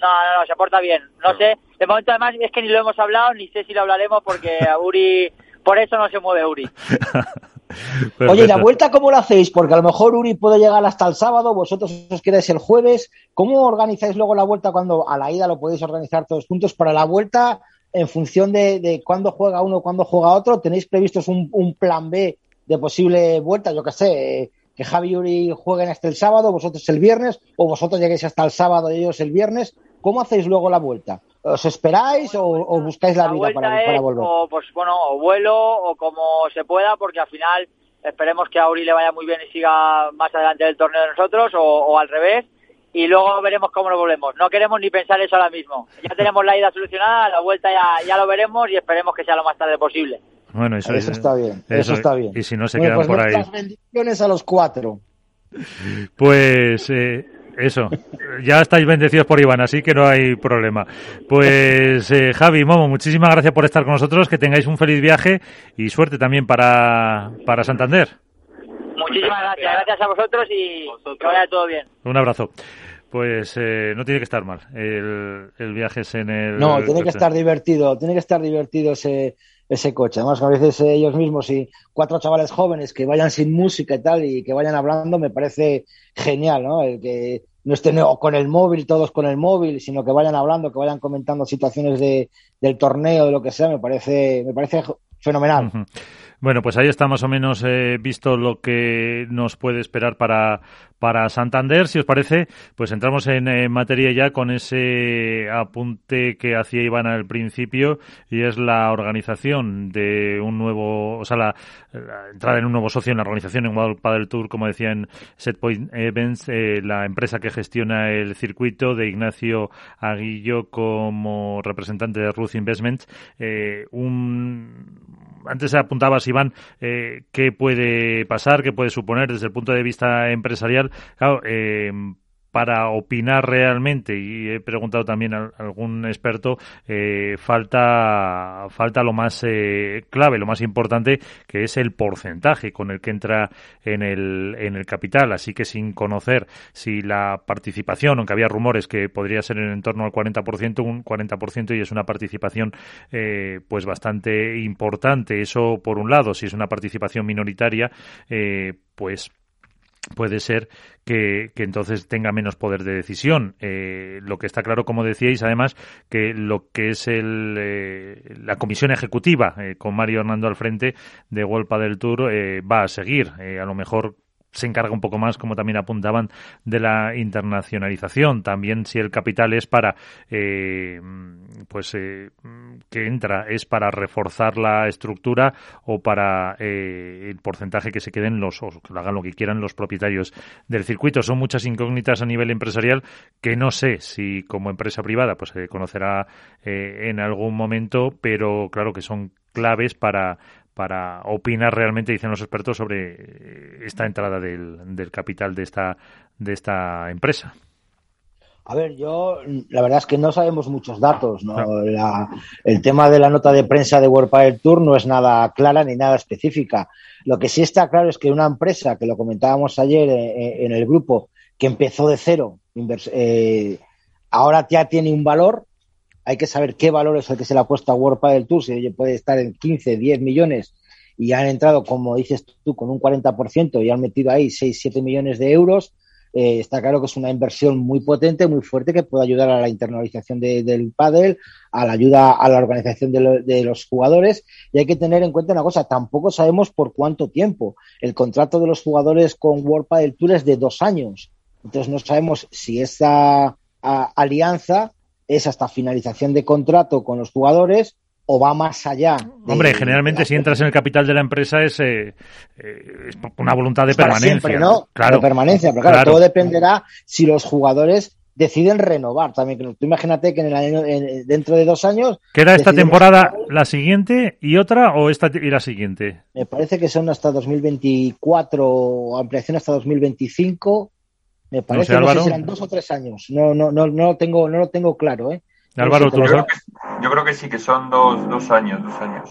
No, no, no, se porta bien. No sé, de momento además es que ni lo hemos hablado, ni sé si lo hablaremos porque a Uri, por eso no se mueve Uri. Oye, ¿y la vuelta cómo la hacéis? Porque a lo mejor Uri puede llegar hasta el sábado, vosotros os quedáis el jueves. ¿Cómo organizáis luego la vuelta cuando a la ida lo podéis organizar todos juntos? Para la vuelta, en función de, de cuándo juega uno, cuándo juega otro, ¿tenéis previstos un, un plan B de posible vuelta? Yo qué sé, eh, que Javi y Uri jueguen hasta el sábado, vosotros el viernes, o vosotros lleguéis hasta el sábado y ellos el viernes. ¿Cómo hacéis luego la vuelta? ¿Os esperáis o, o buscáis la, La vida para, volver? o, pues bueno, o vuelo o como se pueda, porque al final esperemos que a Uri le vaya muy bien y siga más adelante del torneo de nosotros o, o al revés. Y luego veremos cómo nos volvemos. No queremos ni pensar eso ahora mismo. Ya tenemos la ida solucionada, la vuelta ya, ya lo veremos y esperemos que sea lo más tarde posible. Bueno, eso, Eso está bien, eso está bien. Y si no se Bueno, quedan pues por ahí. bendiciones a los cuatro. Pues eh, eso, ya estáis bendecidos por Iván, así que no hay problema. Pues eh, Javi, Momo, muchísimas gracias por estar con nosotros, que tengáis un feliz viaje y suerte también para, para Santander. Muchísimas gracias. Gracias a vosotros y que vaya todo bien. Un abrazo. Pues eh, no tiene que estar mal el, el viaje es en el... No, tiene que estar divertido, tiene que estar divertido ese, ese coche. Además, a veces eh, ellos mismos y cuatro chavales jóvenes que vayan sin música y tal y que vayan hablando me parece genial, ¿no? El que no estén con el móvil, todos con el móvil, sino que vayan hablando, que vayan comentando situaciones de, del torneo, de lo que sea, me parece, me parece fenomenal. Bueno, pues ahí está más o menos eh, visto lo que nos puede esperar para, para Santander. Si os parece, pues entramos en, materia ya con ese apunte que hacía Iván al principio y es la organización de un nuevo, o sea, la, entrada en un nuevo socio en la organización en World Padel Tour, como decía en Setpoint Events, eh, la empresa que gestiona el circuito de Ignacio Aguillo como representante de Ruth Investments. Eh, un antes apuntabas, Iván, eh, qué puede pasar, qué puede suponer desde el punto de vista empresarial. Claro, eh, para opinar realmente, y he preguntado también a algún experto, eh, falta, falta lo más eh, clave, lo más importante, que es el porcentaje con el que entra en el, en el capital. Así que sin conocer si la participación, aunque había rumores que podría ser en torno al 40%, un 40% y es una participación eh, pues bastante importante. Eso por un lado, si es una participación minoritaria, pues puede ser que, entonces tenga menos poder de decisión. Eh, lo que está claro, como decíais, además, que lo que es el, eh, la comisión ejecutiva eh, con Mario Hernando al frente de Wolpa del Tour va a seguir. a lo mejor se encarga un poco más, como también apuntaban, de la internacionalización. También si el capital es para, eh, pues, eh, que entra, es para reforzar la estructura o para eh, el porcentaje que se queden los, o hagan lo que quieran los propietarios del circuito. Son muchas incógnitas a nivel empresarial que no sé si como empresa privada pues se conocerá en algún momento, pero claro que son claves para para opinar realmente, dicen los expertos, sobre esta entrada del, del capital de esta, de esta empresa. A ver, yo la verdad es que no sabemos muchos datos. ¿no? el tema de la nota de prensa de World Padel Tour no es nada clara ni nada específica. Lo que sí está claro es que una empresa, que lo comentábamos ayer eh, eh, en, el grupo, que empezó de cero, eh, ahora ya tiene un valor hay que saber qué valor es el que se le ha puesto a World Padel Tour, si puede estar en 15, 10 millones y han entrado, como dices tú, con un 40% y han metido ahí 6, 7 millones de euros, eh, está claro que es una inversión muy potente, muy fuerte, que puede ayudar a la internalización del pádel, a la ayuda a la organización de, de, los jugadores. Y hay que tener en cuenta una cosa, tampoco sabemos por cuánto tiempo. El contrato de los jugadores con World Padel Tour es de dos años. Entonces no sabemos si esa alianza es hasta finalización de contrato con los jugadores o va más allá. Hombre, generalmente si entras en el capital de la empresa es, eh, eh, una voluntad de permanencia. ¿no? Claro. De permanencia, pero claro, todo dependerá si los jugadores deciden renovar también. Tú imagínate que en el año, dentro de dos años... ¿Queda esta temporada la siguiente y otra o esta y la siguiente? Me parece que son hasta 2024 o ampliación hasta 2025 me parece, no sé, si eran dos o tres años. No, no, no, no lo tengo, no lo tengo claro, ¿eh? Álvaro, yo, creo que, yo creo que sí, que son dos, dos años, dos años.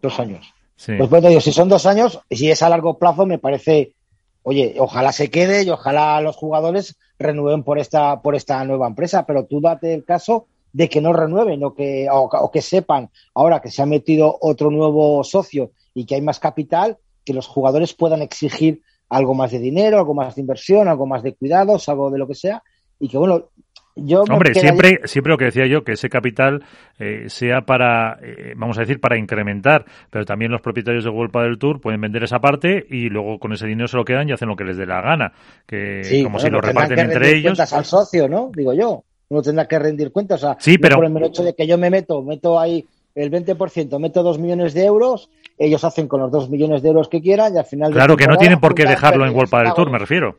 Dos años. Sí. Pues, pues digo, si son dos años, si es a largo plazo, me parece, oye, ojalá se quede y ojalá los jugadores renueven por esta, por esta nueva empresa, pero tú date el caso de que no renueven o que, o que sepan ahora que se ha metido otro nuevo socio y que hay más capital, que los jugadores puedan exigir algo más de dinero, algo más de inversión, algo más de cuidados, algo de lo que sea, y que bueno, yo Hombre, siempre, siempre lo que decía yo, que ese capital eh, sea para, eh, vamos a decir, para incrementar, pero también los propietarios de World del Tour pueden vender esa parte y luego con ese dinero se lo quedan y hacen lo que les dé la gana, que como si lo reparten entre ellos. cuentas al socio, ¿no? Digo yo, uno tendrá que rendir cuentas, o sea, sí, pero... por el hecho de que yo me meto, meto ahí el 20%, meto dos millones de euros, ellos hacen con los dos millones de euros que quieran y al final... Claro, que no tienen por qué dejarlo en World del Tour, me refiero.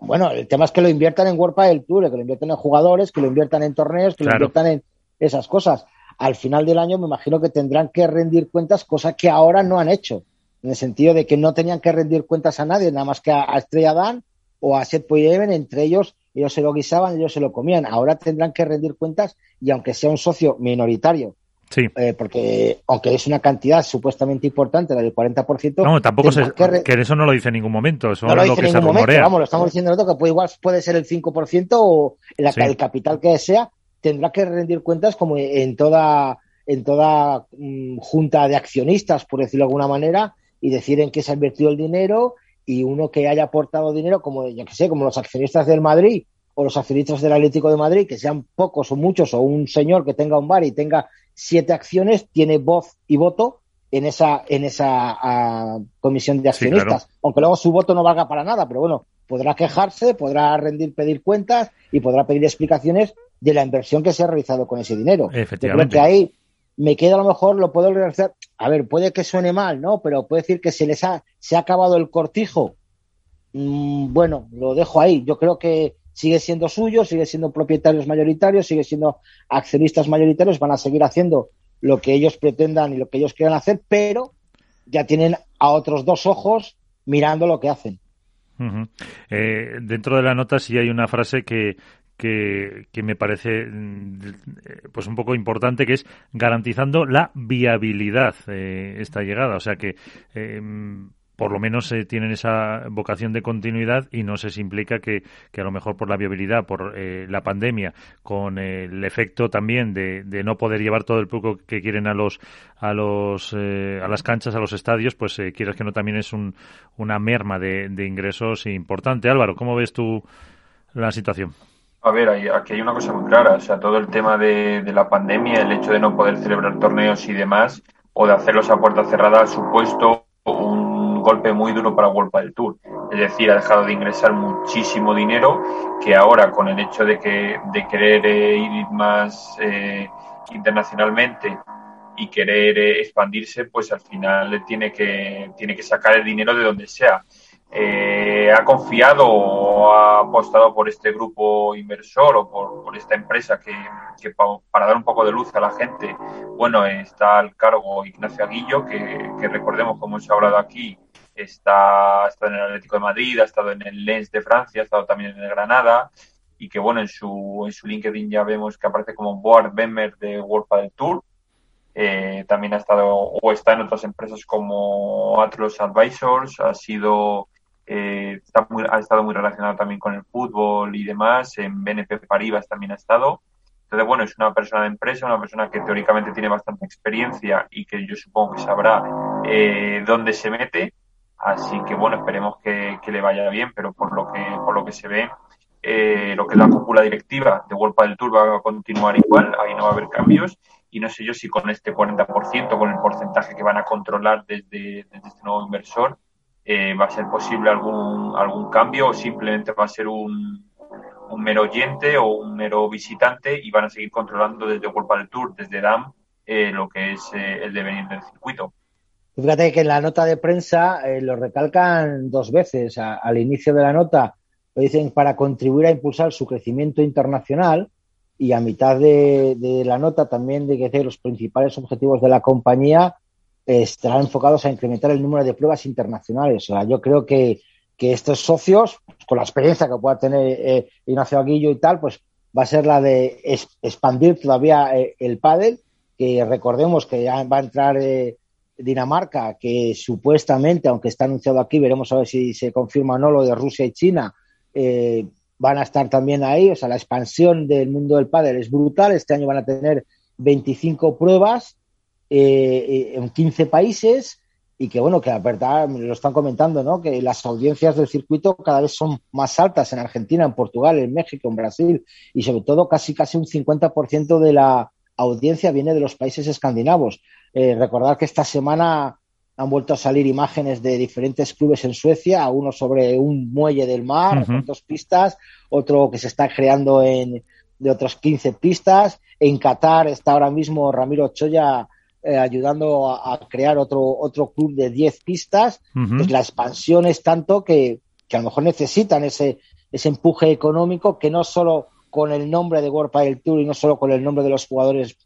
Bueno, el tema es que lo inviertan en World del Tour, que lo inviertan en jugadores, que lo inviertan en torneos, que lo inviertan en esas cosas. Al final del año me imagino que tendrán que rendir cuentas, cosa que ahora no han hecho, en el sentido de que no tenían que rendir cuentas a nadie, nada más que a, Estrella Dan o a Seth Poyeven, entre ellos ellos se lo guisaban, ellos se lo comían. Ahora tendrán que rendir cuentas y aunque sea un socio minoritario, Sí. Eh, porque aunque es una cantidad supuestamente importante, la del 40%. No, tampoco se, que, eso no lo dice en ningún momento. Eso no lo, dice en ningún momento. Vamos, lo estamos diciendo nosotros que puede, igual puede ser el 5% o el capital que sea, tendrá que rendir cuentas como en toda, en toda mm, junta de accionistas, por decirlo de alguna manera, y decir en qué se ha invertido el dinero y uno que haya aportado dinero, como yo que sé, como los accionistas del Madrid o los accionistas del Atlético de Madrid, que sean pocos o muchos, o un señor que tenga un bar y tenga siete acciones, tiene voz y voto en esa, en esa ah, comisión de accionistas, aunque luego su voto no valga para nada, pero bueno, podrá quejarse, podrá rendir, pedir cuentas y podrá pedir explicaciones de la inversión que se ha realizado con ese dinero. Efectivamente. Yo creo que ahí me queda a lo mejor, lo puedo realizar, a ver, puede que suene mal, ¿no? Pero puede decir que se les ha, se ha acabado el cortijo. Mm, bueno, lo dejo ahí. Yo creo que sigue siendo suyo, sigue siendo propietarios mayoritarios, sigue siendo accionistas mayoritarios, van a seguir haciendo lo que ellos pretendan y lo que ellos quieran hacer, pero ya tienen a otros dos ojos mirando lo que hacen. eh, dentro de la nota sí hay una frase que, que, que, me parece mm, pues un poco importante que es garantizando la viabilidad eh, esta llegada o sea que eh, por lo menos eh, tienen esa vocación de continuidad y no se implica que, que a lo mejor por la viabilidad, por eh, la pandemia, con el efecto también de, de, no poder llevar todo el público que quieren a los a los eh, a las canchas, a los estadios, pues eh, quieras que no también es un, una merma de, de ingresos importante. Álvaro, ¿cómo ves tú la situación? A ver, hay, aquí hay una cosa muy clara, o sea, todo el tema de, la pandemia, el hecho de no poder celebrar torneos y demás, o de hacerlos a puerta cerrada, ha supuesto un golpe muy duro para World del Tour. Es decir, ha dejado de ingresar muchísimo dinero que ahora con el hecho de que de querer eh, ir más eh, internacionalmente y querer eh, expandirse, pues al final tiene que tiene que sacar el dinero de donde sea. Eh, ha confiado o ha apostado por este grupo inversor o por, esta empresa que, para dar un poco de luz a la gente, bueno, está al cargo Ignacio Aguillo, que, recordemos, como hemos hablado aquí, está, está en el Atlético de Madrid, ha estado en el Lens de Francia, ha estado también en el Granada y que bueno, en su, en su LinkedIn ya vemos que aparece como board member de World Padel Tour. Eh, también ha estado o está en otras empresas como Atlas Advisors, ha sido eh, está muy, ha estado muy relacionado también con el fútbol y demás, en BNP Paribas también ha estado. Entonces, bueno, es una persona de empresa, una persona que teóricamente tiene bastante experiencia y que yo supongo que sabrá eh, dónde se mete. Así que bueno, esperemos que, le vaya bien, pero por lo que, por lo que se ve, eh, lo que es la cúpula directiva de World del Tour va a continuar igual, ahí no va a haber cambios. Y no sé yo si con este 40%, con el porcentaje que van a controlar desde, desde este nuevo inversor, eh, va a ser posible algún, algún cambio o simplemente va a ser un, un mero oyente o un mero visitante y van a seguir controlando desde World del Tour, desde DAM, eh, lo que es eh, el devenir del circuito. Fíjate que en la nota de prensa lo recalcan dos veces. Al inicio de la nota lo dicen para contribuir a impulsar su crecimiento internacional y a mitad de, de la nota también de que los principales objetivos de la compañía estarán enfocados a incrementar el número de pruebas internacionales. O sea, yo creo que, que estos socios, con la experiencia que pueda tener eh, Ignacio Aguillo y tal, pues va a ser la de es, expandir todavía eh, el pádel, que recordemos que ya va a entrar eh, Dinamarca, que supuestamente, aunque está anunciado aquí, veremos a ver si se confirma o no lo de Rusia y China, eh, van a estar también ahí. O sea, la expansión del mundo del pádel es brutal. Este año van a tener 25 pruebas eh, en 15 países y que, bueno, que la verdad lo están comentando, ¿no? Que las audiencias del circuito cada vez son más altas en Argentina, en Portugal, en México, en Brasil y sobre todo casi casi un 50% de la audiencia viene de los países escandinavos. Eh, recordar que esta semana han vuelto a salir imágenes de diferentes clubes en Suecia, uno sobre un muelle del mar, uh -huh. con dos pistas, otro que se está creando en de otras 15 pistas. En Qatar está ahora mismo Ramiro Choya eh, ayudando a, a, crear otro, otro club de 10 pistas. Uh -huh. Pues la expansión es tanto que, que a lo mejor necesitan ese, ese empuje económico que no solo con el nombre de World Padel Tour y no solo con el nombre de los jugadores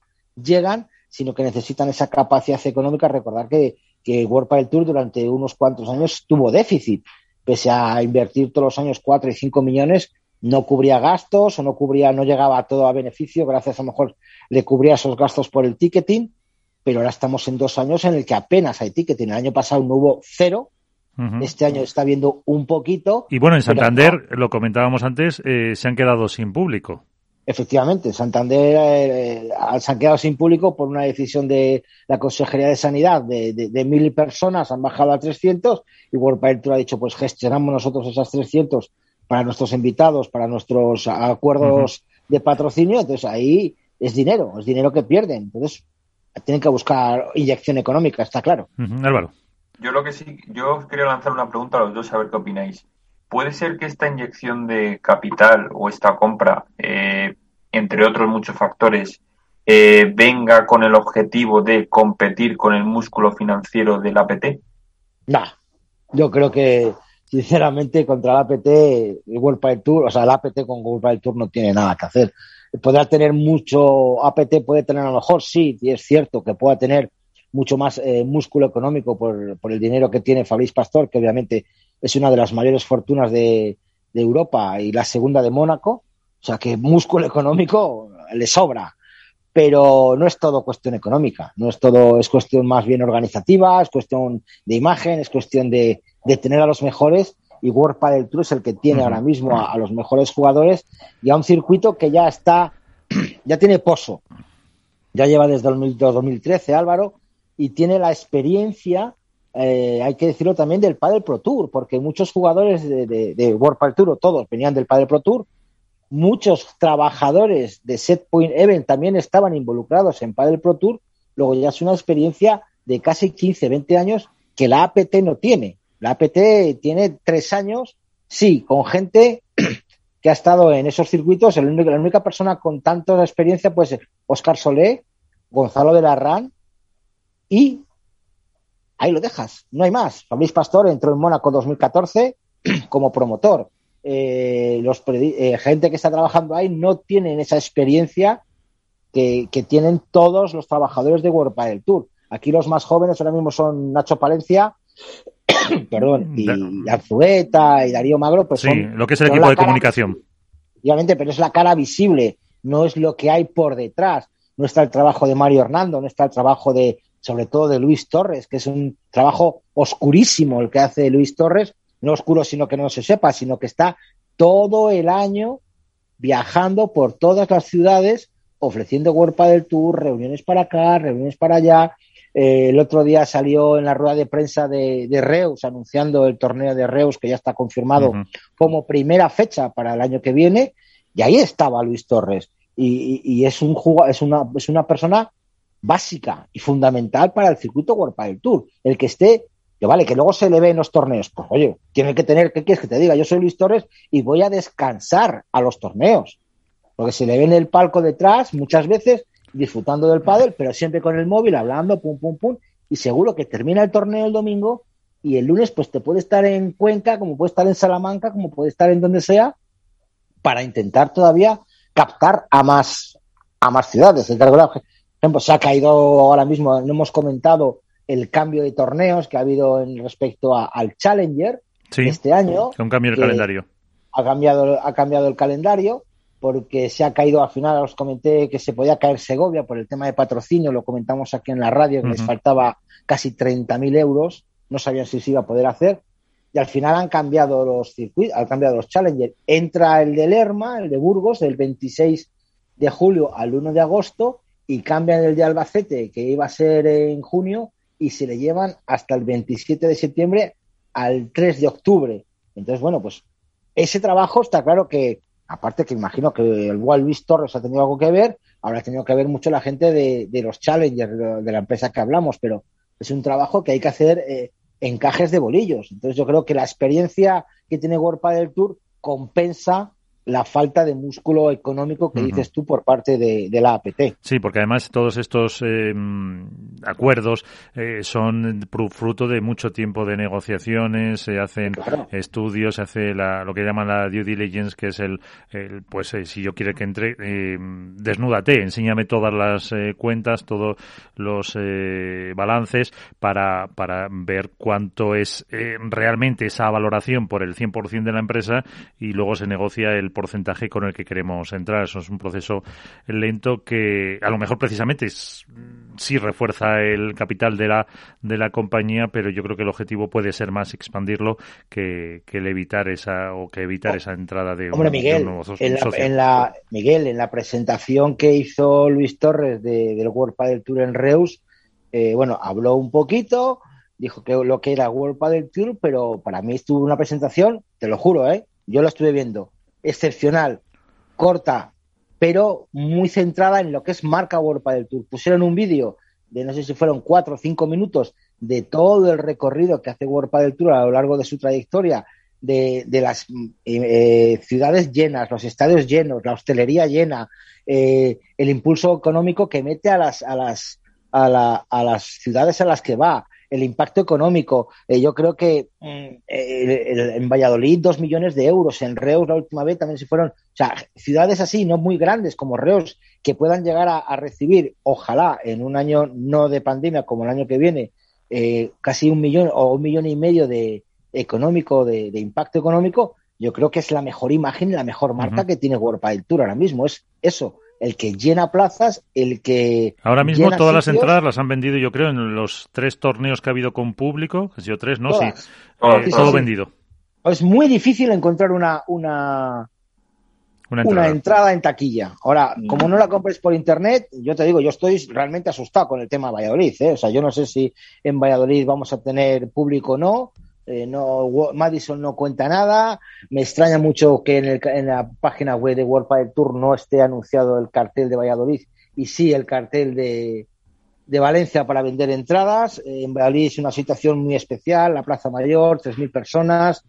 llegan, sino que necesitan esa capacidad económica. Recordar que, que World Padel Tour durante unos cuantos años tuvo déficit, pese a invertir todos los años 4 y 5 millones, no cubría gastos o no cubría, no llegaba todo a beneficio, gracias a lo mejor le cubría esos gastos por el ticketing, pero ahora estamos en dos años en el que apenas hay ticketing. El año pasado no hubo cero, Uh -huh. Este año está viendo un poquito. Y bueno, en Santander, pero... lo comentábamos antes, eh, se han quedado sin público. Efectivamente, Santander eh, se han quedado sin público por una decisión de la Consejería de Sanidad de, de, de mil personas, han bajado a 300 y World Padel Tour ha dicho, pues gestionamos nosotros esas 300 para nuestros invitados, para nuestros acuerdos uh -huh. de patrocinio, entonces ahí es dinero, es dinero que pierden. Entonces, tienen que buscar inyección económica, está claro. Álvaro. Yo lo que sí, yo quería lanzar una pregunta a los dos a ver qué opináis. ¿Puede ser que esta inyección de capital o esta compra, eh, entre otros muchos factores, eh, venga con el objetivo de competir con el músculo financiero del APT? No, yo creo que sinceramente contra el APT, el World Tour, o sea, el APT con World Padel Tour no tiene nada que hacer. Podrá tener mucho, APT puede tener a lo mejor, sí, y es cierto que pueda tener mucho más eh, músculo económico por, por, el dinero que tiene Fabrice Pastor, que obviamente es una de las mayores fortunas de, de Europa y la segunda de Mónaco. O sea que músculo económico le sobra pero no es todo cuestión económica, no es todo, es cuestión más bien organizativa, es cuestión de imagen, es cuestión de, de tener a los mejores y World Padel Tour es el que tiene ahora mismo a, a, los mejores jugadores y a un circuito que ya está, ya tiene pozo, ya lleva desde el 2013 Álvaro y tiene la experiencia, eh, hay que decirlo también del Padel Pro Tour, porque muchos jugadores de, de, de World Padel Tour, o todos venían del Padel Pro Tour, muchos trabajadores de Set Point Event también estaban involucrados en Padel Pro Tour, luego ya es una experiencia de casi 15, 20 años que la APT no tiene. La APT tiene tres años, sí, con gente que ha estado en esos circuitos. La única, persona con tanta experiencia puede ser Oscar Solé, Gonzalo de la RAN y ahí lo dejas, no hay más. Fabrice Pastor entró en Mónaco 2014 como promotor eh, los eh, gente que está trabajando ahí no tienen esa experiencia que, tienen todos los trabajadores de World Padel Tour. Aquí los más jóvenes ahora mismo son Nacho Palencia, perdón, y Arzueta y Darío Magro, pues sí, son, lo que es el equipo de comunicación. Obviamente, pero es la cara visible, no es lo que hay por detrás. No está el trabajo de Mario Hernando, no está el trabajo de, sobre todo de Luis Torres, que es un trabajo oscurísimo el que hace Luis Torres, no oscuro sino que no se sepa, sino que está todo el año viajando por todas las ciudades ofreciendo World del Tour, reuniones para acá, reuniones para allá. Eh, el otro día salió en la rueda de prensa de, de, Reus anunciando el torneo de Reus que ya está confirmado uh -huh. como primera fecha para el año que viene y ahí estaba Luis Torres y, y, y es un es una es una persona básica y fundamental para el circuito World del Tour el que esté que vale, que luego se le ve en los torneos. Pues oye, tiene que tener, ¿qué quieres que te diga? Yo soy Luis Torres y voy a descansar a los torneos. Porque se le ve en el palco detrás muchas veces disfrutando del pádel, pero siempre con el móvil, hablando, pum, pum, pum. Y seguro que termina el torneo el domingo y el lunes pues te puede estar en Cuenca, como puede estar en Salamanca, como puede estar en donde sea, para intentar todavía captar a más, a más ciudades. Por ejemplo, se ha caído ahora mismo, no hemos comentado el cambio de torneos que ha habido en respecto a, al Challenger sí, este año. Un cambio del calendario. Ha cambiado, ha cambiado el calendario porque se ha caído, al final os comenté que se podía caer Segovia por el tema de patrocinio, lo comentamos aquí en la radio, que uh -huh. les faltaba casi 30.000 euros, no sabían si se iba a poder hacer, y al final han cambiado los circuitos, han cambiado los Challenger. Entra el de Lerma, el de Burgos, del 26 de julio al 1 de agosto, y cambian el de Albacete, que iba a ser en junio, y se le llevan hasta el 27 de septiembre al 3 de octubre. Entonces, bueno, pues ese trabajo está claro que, aparte que imagino que el Walt Luis Torres ha tenido algo que ver, habrá tenido que ver mucho la gente de, los Challengers, de, de, la empresa que hablamos, pero es un trabajo que hay que hacer eh, encajes de bolillos. Entonces yo creo que la experiencia que tiene World del Tour compensa la falta de músculo económico que uh -huh. dices tú por parte de, de, la APT. Sí, porque además todos estos eh, acuerdos eh, son fruto de mucho tiempo de negociaciones, se hacen claro. estudios, se hace la, lo que llaman la due diligence, que es el, el pues eh, si yo quiero que entre, eh, desnúdate, enséñame todas las cuentas, todos los eh, balances para, para ver cuánto es realmente esa valoración por el 100% de la empresa y luego se negocia el porcentaje con el que queremos entrar. Eso es un proceso lento que a lo mejor precisamente es, sí refuerza el capital de la, de la compañía, pero yo creo que el objetivo puede ser más expandirlo que, que el evitar esa o que evitar oh, esa entrada de, Hombre, un, Miguel, de un nuevo socio. En la, en la, Miguel, en la presentación que hizo Luis Torres de, del World Padel Tour en Reus, eh, bueno, habló un poquito, dijo que lo que era World Padel Tour, pero para mí estuvo una presentación, te lo juro, ¿eh? Yo lo estuve viendo excepcional, corta, pero muy centrada en lo que es marca World del Tour. Pusieron un vídeo de no sé si fueron cuatro o cinco minutos de todo el recorrido que hace World del Tour a lo largo de su trayectoria, de, las eh, ciudades llenas, los estadios llenos, la hostelería llena, eh, el impulso económico que mete a las, a las, a, a las ciudades a las que va, el impacto económico. Eh, yo creo que mm, en Valladolid dos millones de euros, en Reus la última vez también se fueron, o sea, ciudades así, no muy grandes como Reus, que puedan llegar a, recibir, ojalá en un año no de pandemia como el año que viene, eh, casi un millón o un millón y medio de económico, de, impacto económico, yo creo que es la mejor imagen y la mejor marca que tiene World Padel Tour ahora mismo. Es eso, el que llena plazas, el que... Ahora mismo todas las entradas las han vendido, yo creo, en los tres torneos que ha habido con público, que sido tres, ¿no? Sí, eh, todo vendido. Es muy difícil encontrar una, una, una entrada. en taquilla. Ahora, mm. como no la compres por internet, yo te digo, yo estoy realmente asustado con el tema de Valladolid. ¿eh? O sea, yo no sé si en Valladolid vamos a tener público o no. Eh, no, Madison no cuenta nada. Me extraña mucho que en, el, en la página web de World Padel Tour no esté anunciado el cartel de Valladolid y sí el cartel de, de Valencia para vender entradas. en Valladolid es una situación muy especial, la Plaza Mayor, 3.000 personas.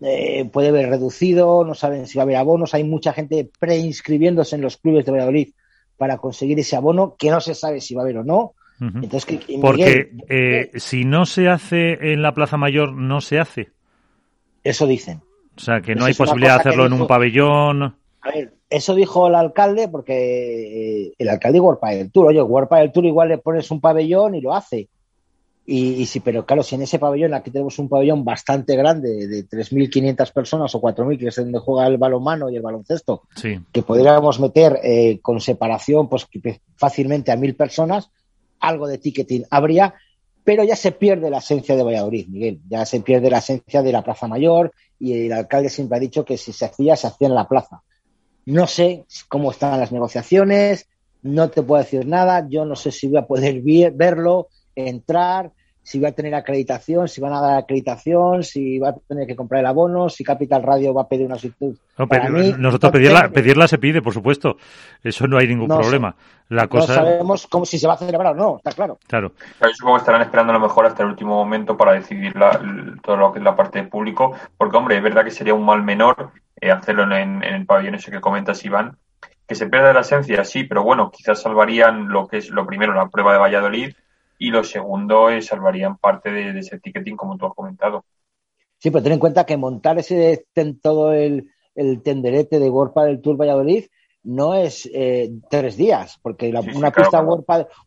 Eh, puede haber reducido, no saben si va a haber abonos. Hay mucha gente preinscribiéndose en los clubes de Valladolid para conseguir ese abono que no se sabe si va a haber o no. Porque eh, si no se hace en la Plaza Mayor, no se hace. Eso dicen. O sea, que no hay posibilidad de hacerlo en un pabellón. A ver, eso dijo el alcalde porque eh, el alcalde Warpa del Tour. Oye, Warpa del Tour igual le pones un pabellón y lo hace. Y, sí, pero claro, si en ese pabellón, aquí tenemos un pabellón bastante grande de 3.500 personas o 4.000, que es donde juega el balonmano y el baloncesto, que podríamos meter eh, con separación pues fácilmente a 1.000 personas, algo de ticketing habría, pero ya se pierde la esencia de Valladolid, Miguel. Ya se pierde la esencia de la Plaza Mayor y el alcalde siempre ha dicho que si se hacía, se hacía en la plaza. No sé cómo están las negociaciones, no te puedo decir nada, yo no sé si voy a poder verlo, entrar, si va a tener acreditación, si van a dar acreditación, si va a tener que comprar el abono, si Capital Radio va a pedir una solicitud. nosotros pedirla, pedirla se pide, por supuesto. Eso no hay ningún problema. La cosa... No sabemos cómo, si se va a celebrar o no, está claro. Claro. Yo supongo que estarán esperando a lo mejor hasta el último momento para decidir todo lo que es la parte de público, porque, hombre, es verdad que sería un mal menor eh, hacerlo en, en, el pabellón ese que comentas, Iván, que se pierda la esencia, sí, pero bueno, quizás salvarían lo que es lo primero, la prueba de Valladolid, y lo segundo es salvarían parte de, ese ticketing, como tú has comentado. Sí, pero ten en cuenta que montar ese todo el, tenderete de World del Tour Valladolid no es eh, tres días, porque una, pista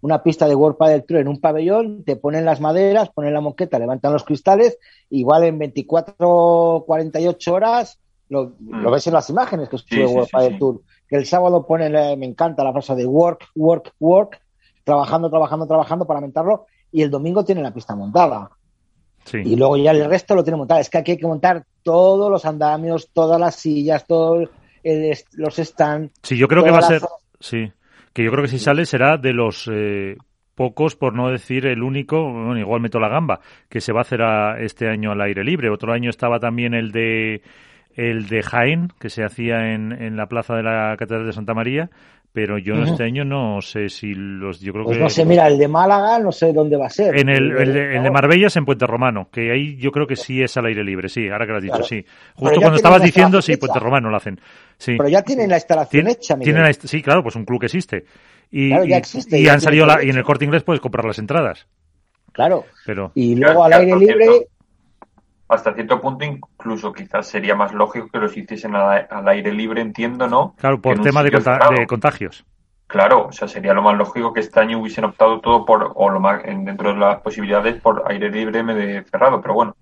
una pista de World del Tour en un pabellón, te ponen las maderas, ponen la moqueta, levantan los cristales, igual en 24, 48 horas lo, lo mm. ves en las imágenes que sube World del Tour, que el sábado ponen, me encanta la frase de work, work, work, trabajando, trabajando, trabajando para montarlo y el domingo tiene la pista montada. Y luego ya el resto lo tiene montado. Es que aquí hay que montar todos los andamios, todas las sillas, todos los stands. Sí, yo creo que va a ser. Sí, que yo creo que si sale será de los eh, pocos, por no decir el único, bueno, igual meto la gamba, que se va a hacer este año al aire libre. Otro año estaba también el de el de Jaén, que se hacía en, en la plaza de la Catedral de Santa María, pero yo este año no sé si los yo creo pues que no sé mira el de Málaga no sé dónde va a ser. En el, el, de, Marbella es en Puente Romano que ahí yo creo que sí es al aire libre sí ahora que lo has dicho sí. Justo cuando estabas diciendo sí Puente Romano lo hacen sí. Pero ya tienen la instalación hecha tienen sí claro pues un club que existe. Y, y, han salido la, y en el corte inglés puedes comprar las entradas. Claro. Pero y luego al aire libre hasta cierto punto incluso quizás sería más lógico que los hiciesen al aire libre, entiendo, ¿no? Claro, por tema de, contagios. Claro, o sea, sería lo más lógico que este año hubiesen optado todo por, o lo más, dentro de las posibilidades, por aire libre de cerrado, pero bueno.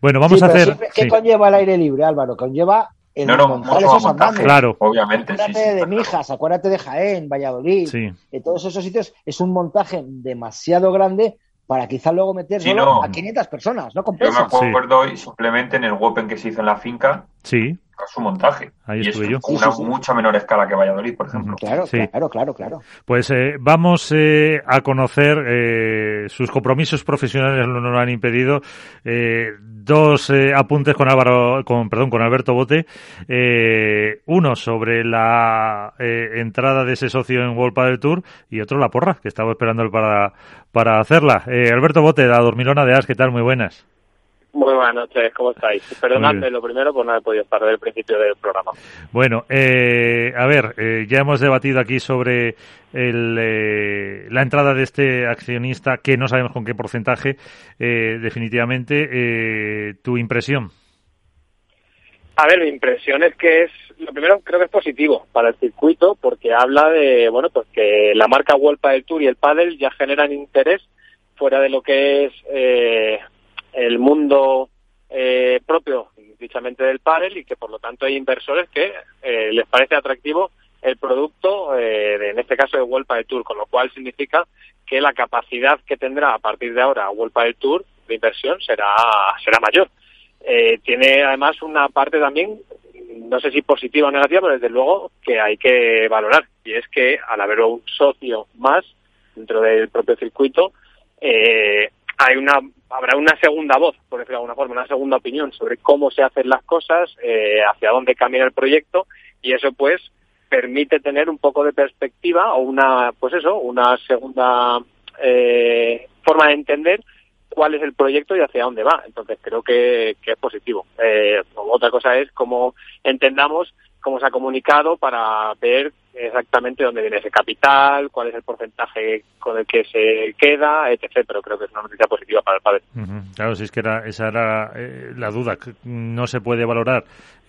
Bueno, vamos a hacer... ¿Qué conlleva el aire libre, Álvaro? Conlleva el no, no, montaje, Claro. Obviamente, acuérdate de Mijas, acuérdate de Jaén, Valladolid, sí. de todos esos sitios, es un montaje demasiado grande para quizá luego meter solo a 500 personas, ¿no Yo me acuerdo simplemente en el Open que se hizo en la finca. Sí. Su montaje. Ahí y estuve es yo. una mucha menor escala que Valladolid, por ejemplo. Claro, Sí. claro, claro, claro. Pues eh, vamos eh, a conocer eh, sus compromisos profesionales no nos lo han impedido. Eh, dos eh, apuntes con Álvaro, con perdón, con Alberto Bote. Eh, uno sobre la eh, entrada de ese socio en World Padel Tour y otro la porra que estaba esperando él para para hacerla. Eh, Alberto Bote, la dormilona de As, ¿qué tal? Muy buenas. Muy buenas noches, ¿cómo estáis? Perdonadme lo primero por no haber podido estar desde el principio del programa. Bueno, eh, a ver, eh, ya hemos debatido aquí sobre el, eh, la entrada de este accionista, que no sabemos con qué porcentaje, eh, definitivamente. Eh, ¿Tu impresión? A ver, mi impresión es que es, lo primero creo que es positivo para el circuito porque habla de, bueno, pues que la marca World Padel Tour y el Padel ya generan interés fuera de lo que es eh, el mundo eh, propio, dichamente del Padel y que por lo tanto hay inversores que eh, les parece atractivo el producto, eh, de, en este caso de World Padel Tour, con lo cual significa que la capacidad que tendrá a partir de ahora World Padel Tour de inversión será, será mayor. Eh, tiene además una parte también, no sé si positiva o negativa, pero desde luego que hay que valorar. Y es que al haber un socio más dentro del propio circuito, eh, hay una habrá una segunda voz, por decirlo de alguna forma, una segunda opinión sobre cómo se hacen las cosas, eh, hacia dónde camina el proyecto, y eso pues permite tener un poco de perspectiva o una, pues eso, una segunda eh, forma de entender cuál es el proyecto y hacia dónde va. Entonces creo que, que es positivo. Eh, otra cosa es cómo entendamos cómo se ha comunicado para ver exactamente dónde viene ese capital, cuál es el porcentaje con el que se queda, etc. Pero creo que es una noticia positiva para el padre. Claro, si es que era, esa era eh, la duda. No se puede valorar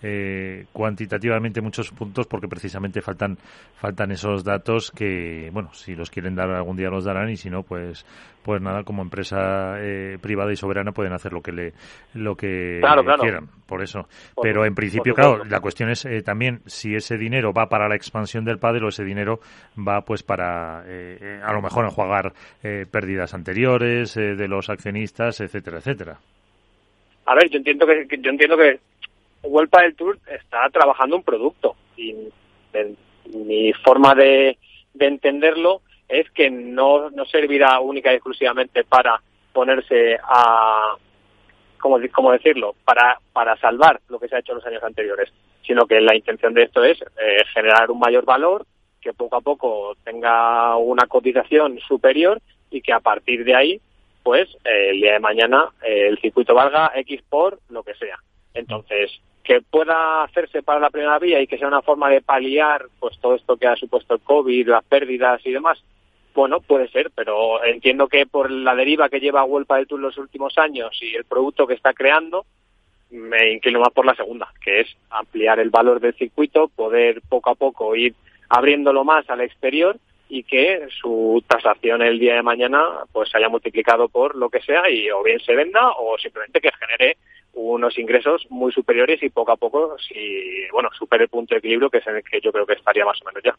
eh, cuantitativamente muchos puntos porque precisamente faltan faltan esos datos que, bueno, si los quieren dar algún día los darán y si no, pues pues nada, como empresa eh, privada y soberana pueden hacer lo que le lo que Claro, claro. quieran. Por eso. Por- Pero en principio, claro, la cuestión es eh, también si ese dinero va para la expansión del padre o ese dinero va pues para eh, eh, a lo mejor enjuagar eh, pérdidas anteriores de los accionistas, etcétera, etcétera. A ver, yo entiendo que- yo entiendo que World Padel Tour está trabajando un producto y mi forma de, de entenderlo es que no, no servirá única y exclusivamente para ponerse a ¿cómo, cómo decirlo? Para, para salvar lo que se ha hecho en los años anteriores, sino que la intención de esto es eh, generar un mayor valor, que poco a poco tenga una cotización superior y que a partir de ahí, pues eh, el día de mañana eh, el circuito valga X por lo que sea. Entonces, que pueda hacerse para la primera vía y que sea una forma de paliar pues todo esto que ha supuesto el COVID, las pérdidas y demás, bueno, puede ser, pero entiendo que por la deriva que lleva Huelpa del Tour los últimos años y el producto que está creando, me inclino más por la segunda, que es ampliar el valor del circuito, poder poco a poco ir abriéndolo más al exterior y que su tasación el día de mañana pues se haya multiplicado por lo que sea y o bien se venda o simplemente que genere unos ingresos muy superiores y poco a poco si bueno supere el punto de equilibrio que es en el que yo creo que estaría más o menos ya.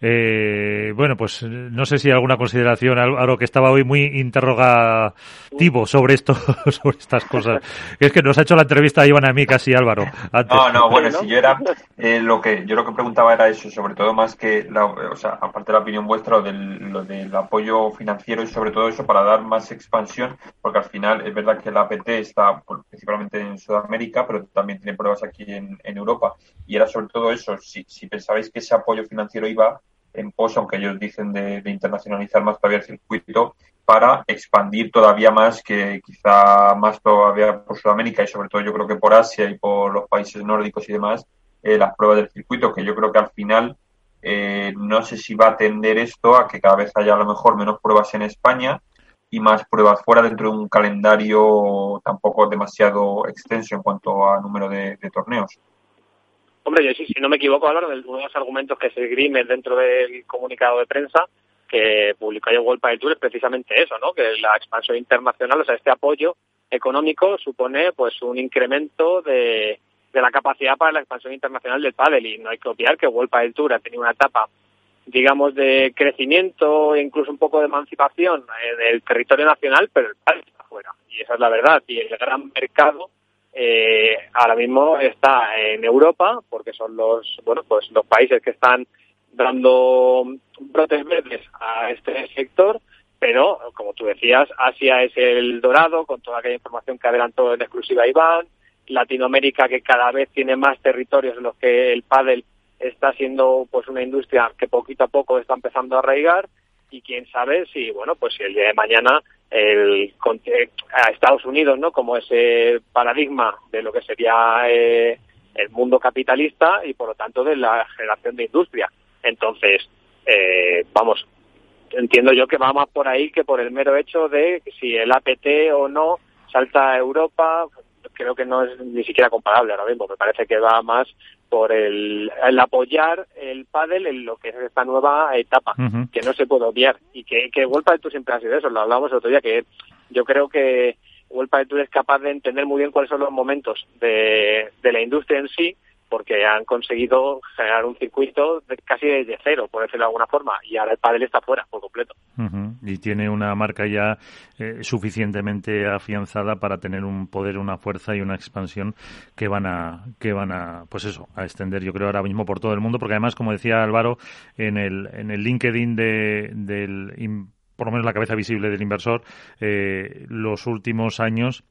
Eh, bueno, pues no sé si alguna consideración, Álvaro, que estaba hoy muy interrogativo sobre esto, sobre estas cosas. Es que nos ha hecho la entrevista a Iván a mí casi, Álvaro. antes. No, no, bueno, ¿no? si yo era eh, lo que yo lo que preguntaba era eso, sobre todo más que, la, o sea, aparte de la opinión vuestra, lo del, lo del apoyo financiero y sobre todo eso para dar más expansión, porque al final es verdad que la APT está principalmente en Sudamérica, pero también tiene pruebas aquí en, en Europa. Y era sobre todo eso, si, si pensabais que ese apoyo financiero iba en pos, aunque ellos dicen de, internacionalizar más todavía el circuito, para expandir todavía más, que quizá más todavía por Sudamérica y sobre todo yo creo que por Asia y por los países nórdicos y demás, eh, las pruebas del circuito, que yo creo que al final eh, no sé si va a tender esto a que cada vez haya a lo mejor menos pruebas en España y más pruebas fuera dentro de un calendario tampoco demasiado extenso en cuanto a número de, torneos. Hombre, yo sí, si no me equivoco, Álvaro, uno de los argumentos que se esgrimen dentro del comunicado de prensa que publicó ayer World Padel Tour es precisamente eso, ¿no? Que la expansión internacional, o sea, este apoyo económico supone pues un incremento de, de la capacidad para la expansión internacional del pádel y no hay que obviar que World Padel Tour ha tenido una etapa digamos de crecimiento e incluso un poco de emancipación en el territorio nacional, pero el pádel está fuera. Y esa es la verdad. Y el gran mercado eh, ahora mismo está en Europa, porque son los, bueno, pues los países que están dando brotes verdes a este sector, pero como tú decías, Asia es el dorado, con toda aquella información que adelantó en exclusiva Iván, Latinoamérica que cada vez tiene más territorios en los que el pádel está siendo pues una industria que poquito a poco está empezando a arraigar y quién sabe si bueno pues si el día de mañana el a Estados Unidos no como ese paradigma de lo que sería eh, el mundo capitalista y por lo tanto de la generación de industria entonces eh, vamos entiendo yo que va más por ahí que por el mero hecho de si el APT o no salta a Europa creo que no es ni siquiera comparable ahora mismo. Me parece que va más por el, apoyar el pádel en lo que es esta nueva etapa, que no se puede obviar. Y que, que World Padel Tour siempre ha sido eso, lo hablábamos el otro día, que yo creo que World Padel Tour es capaz de entender muy bien cuáles son los momentos de, de la industria en sí porque han conseguido generar un circuito casi desde cero, por decirlo de alguna forma, y ahora el pádel está fuera por completo. Y tiene una marca ya eh, suficientemente afianzada para tener un poder, una fuerza y una expansión que van a, que van a, pues eso, a extender, yo creo ahora mismo por todo el mundo, porque además, como decía Álvaro, en el, en el LinkedIn de, del por lo menos la cabeza visible del inversor, eh, los últimos años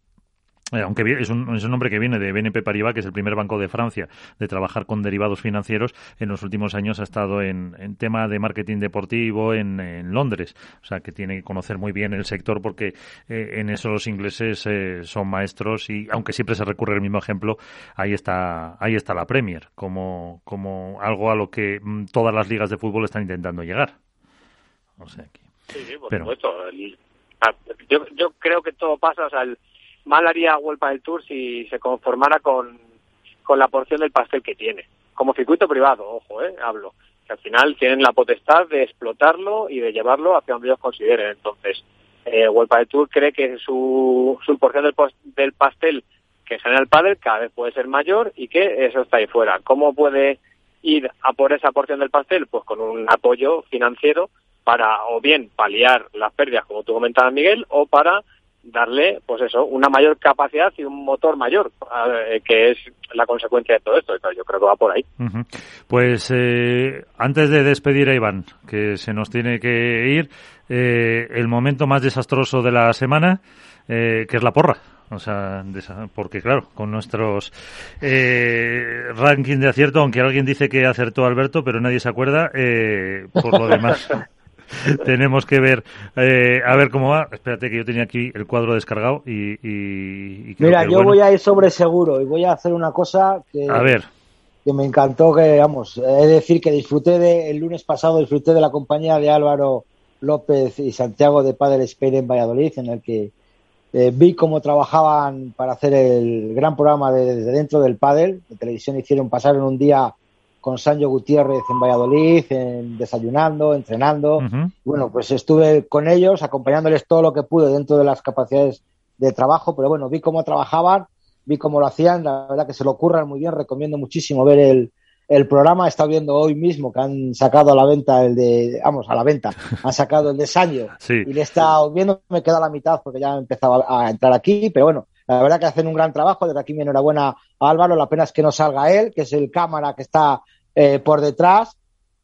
aunque es un, es un, nombre que viene de BNP Paribas, que es el primer banco de Francia de trabajar con derivados financieros, en los últimos años ha estado en, en tema de marketing deportivo en, en, Londres. O sea, que tiene que conocer muy bien el sector porque eh, en eso los ingleses eh, son maestros y, aunque siempre se recurre al mismo ejemplo, ahí está, ahí está la Premier, como, como algo a lo que mm, todas las ligas de fútbol están intentando llegar. O sea, que, sí, sí, por supuesto. Yo, yo creo que todo pasa, o sea, el, mal haría Huelpa del Tour si se conformara con, con la porción del pastel que tiene. Como circuito privado, ojo, eh, hablo. Que al final tienen la potestad de explotarlo y de llevarlo hacia donde ellos consideren. Entonces, eh, Huelpa del Tour cree que su, su porción del, del pastel que genera el padre cada vez puede ser mayor y que eso está ahí fuera. ¿Cómo puede ir a por esa porción del pastel? Pues con un apoyo financiero para o bien paliar las pérdidas, como tú comentabas, Miguel, o para darle, pues eso, una mayor capacidad y un motor mayor, eh, que es la consecuencia de todo esto. Yo creo que va por ahí. Pues eh, antes de despedir a Iván, que se nos tiene que ir, eh, el momento más desastroso de la semana, que es la porra. O sea, porque claro, con nuestros eh, ranking de acierto, aunque alguien dice que acertó Alberto, pero nadie se acuerda, por lo demás. tenemos que ver eh, a ver cómo va. Espérate que yo tenía aquí el cuadro descargado y... Mira, yo voy a ir sobre seguro y voy a hacer una cosa que... A ver. Que me encantó, que vamos, es decir, que disfruté de, el lunes pasado, disfruté de la compañía de Álvaro López y Santiago de Padre Spain en Valladolid, en el que eh, vi cómo trabajaban para hacer el gran programa de, dentro del pádel. De televisión hicieron pasar en un día con Sancho Gutiérrez en Valladolid, en, desayunando, entrenando. Bueno, pues estuve con ellos, acompañándoles todo lo que pude dentro de las capacidades de trabajo, pero bueno, vi cómo trabajaban, vi cómo lo hacían, la verdad que se lo ocurran muy bien, recomiendo muchísimo ver el, el programa. He estado viendo hoy mismo que han sacado a la venta el de, vamos, a la venta, han sacado el de Sancho y le he estado viendo, me queda la mitad porque ya he empezado a entrar aquí, pero bueno, la verdad que hacen un gran trabajo. Desde aquí mi enhorabuena a Álvaro. La pena es que no salga él, que es el cámara que está eh, por detrás.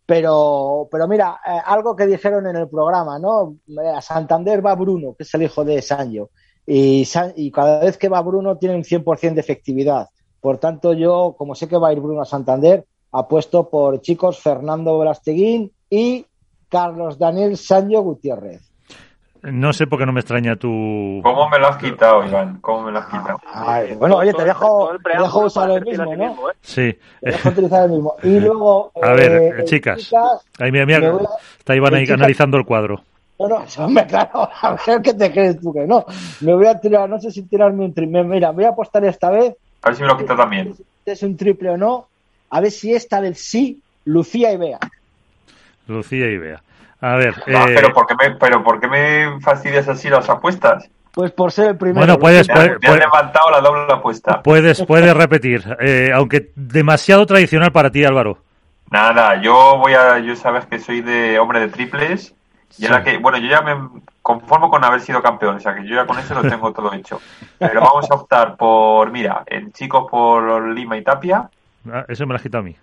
Pero, pero mira, eh, algo que dijeron en el programa, ¿no? A Santander va Bruno, que es el hijo de Sancho. Y, y cada vez que va Bruno tiene un 100% de efectividad. Por tanto, yo, como sé que va a ir Bruno a Santander, apuesto por chicos Fernando Velasteguín y Carlos Daniel Sancho Gutiérrez. No sé por qué no me extraña tu... ¿Cómo me lo has quitado, Iván? ¿Cómo me lo has quitado? bueno, oye, te dejo, te dejo usar el mismo, ¿no? ¿eh? Sí. Te dejo utilizar el mismo. Y luego... A ver, eh, chicas. Ahí, mira, mira, está Iván ahí analizando el cuadro. No, no, hombre, claro, a ver qué te crees tú que no. Me voy a tirar, no sé si tirarme un triple. Mira, voy a apostar esta vez. A ver si me lo quita también. Es un triple o no. A ver si esta del sí, Lucía y Bea. Lucía y Bea. A ver. Ah, eh, pero, ¿por qué me, pero ¿por qué me fastidias así las apuestas? Pues por ser el primero. Bueno, puedes. Me, has levantado la doble apuesta. Puedes, puedes repetir, eh, aunque demasiado tradicional para ti, Álvaro. Nada, yo voy a. Yo sabes que soy de hombre de triples. Y que, bueno, yo ya me, conformo con haber sido campeón, o sea que yo ya con eso lo tengo todo hecho. Pero vamos a optar por, mira, en chicos por Lima y Tapia. Ah, eso me lo has quitado a mí.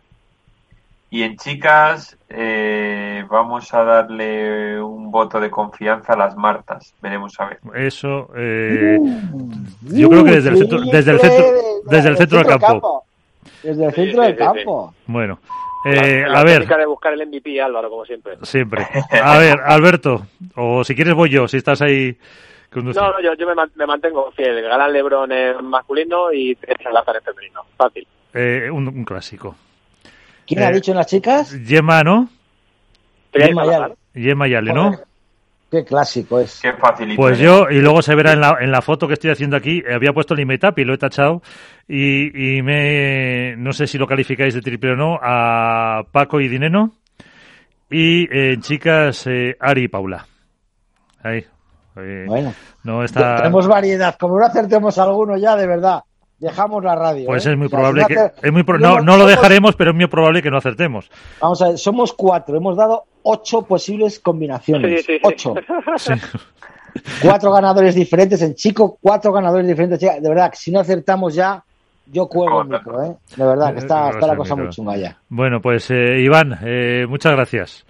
Y en chicas eh, vamos a darle un voto de confianza a las Martas. Veremos a ver. Eso, eh, yo creo que desde el centro, desde el centro, desde el centro del campo. Desde el centro del campo. Bueno, eh, a ver. de buscar el MVP, Álvaro, como siempre. Siempre. A ver, Alberto, o si quieres voy yo, si estás ahí. No, no, yo, yo me, me, mantengo fiel. Galán Lebron en masculino y Lázaro en femenino. Fácil. Eh, un, un clásico. ¿Quién ha Eh, dicho en las chicas? Yema, ¿no? Yema Yale. Yema Yale, ¿no? Joder, Qué clásico es. Qué facilito. Pues yo, y luego se verá en la, en la foto que estoy haciendo aquí, eh, había puesto el Imetap y lo he tachado, y, y me, no sé si lo calificáis de triple o no, a Paco y Dineno, y eh, en chicas, eh, Ari y Paula. Ahí. Eh, Bueno, no está... tenemos variedad. Como no acertemos alguno ya, de verdad, dejamos la radio. Pues ¿eh? es muy O sea, probable que... Es muy pro- no, no lo dejaremos, pero es muy probable que no acertemos. Vamos a ver, somos cuatro. Hemos dado ocho posibles combinaciones. Sí, sí, sí. Ocho. Sí. Cuatro ganadores diferentes en chico, cuatro ganadores diferentes chica. De verdad, que si no acertamos ya, yo cuelgo el micro, ¿eh? De verdad, que está, está la cosa muy chunga ya. Bueno, pues eh, Iván, eh, muchas gracias.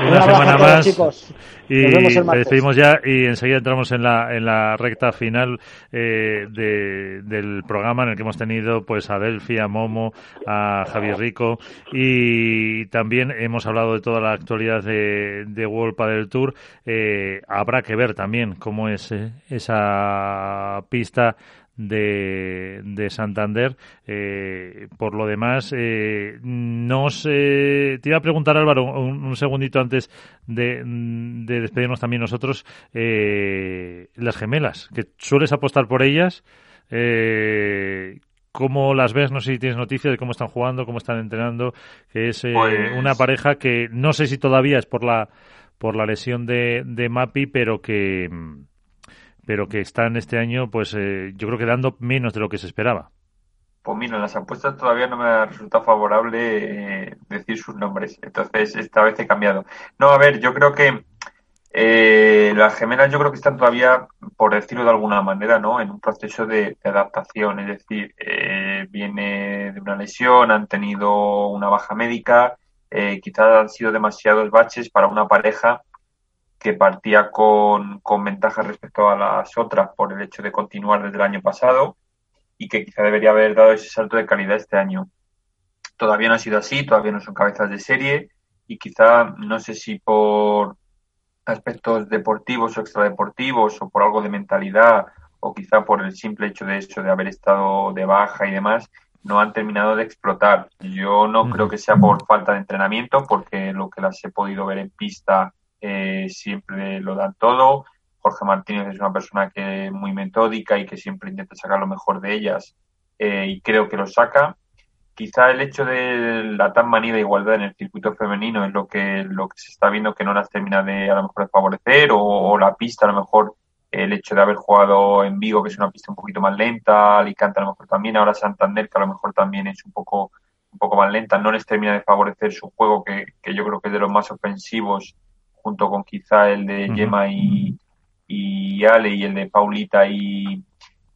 Un Una semana más. chicos. Y Nos despedimos ya y enseguida entramos en la, en la recta final eh, de- del programa en el que hemos tenido pues a Delphi, a Momo, a Javier Rico y también hemos hablado de toda la actualidad de, de World Padel Tour. Eh, habrá que ver también cómo es eh, esa pista de, de Santander. Eh, por lo demás, eh, no sé. Te iba a preguntar, Álvaro, un, un segundito antes de, de despedirnos también nosotros. eh, las gemelas, que sueles apostar por ellas. Eh, ¿Cómo las ves? No sé si tienes noticia de cómo están jugando, cómo están entrenando. Que es eh, Pues- una pareja que no sé si todavía es por la por la lesión de, de Mapi, pero que pero que están este año, pues eh, yo creo que dando menos de lo que se esperaba. Pues mira, en las apuestas todavía no me ha resultado favorable eh, decir sus nombres, entonces esta vez he cambiado. No, a ver, yo creo que eh, las gemelas yo creo que están todavía, por decirlo de alguna manera, ¿no? En un proceso de, de adaptación, es decir, eh, viene de una lesión, han tenido una baja médica, eh, quizás han sido demasiados baches para una pareja que partía con, con ventajas respecto a las otras por el hecho de continuar desde el año pasado y que quizá debería haber dado ese salto de calidad este año. Todavía no ha sido así, todavía no son cabezas de serie y quizá no sé si por aspectos deportivos o extradeportivos o por algo de mentalidad o quizá por el simple hecho de eso de haber estado de baja y demás no han terminado de explotar. Yo no creo que sea por falta de entrenamiento porque lo que las he podido ver en pista eh, siempre lo dan todo. Jorge Martínez es una persona que muy metódica y que siempre intenta sacar lo mejor de ellas eh, y creo que lo saca. Quizá el hecho de la tan manida igualdad en el circuito femenino es lo que, lo que se está viendo que no las termina de a lo mejor de favorecer o, o la pista a lo mejor el hecho de haber jugado en Vigo que es una pista un poquito más lenta, Alicante a lo mejor también, ahora Santander que a lo mejor también es un poco un poco más lenta, no les termina de favorecer su juego que, que yo creo que es de los más ofensivos junto con quizá el de. Gemma y, y Ale y el de Paulita y,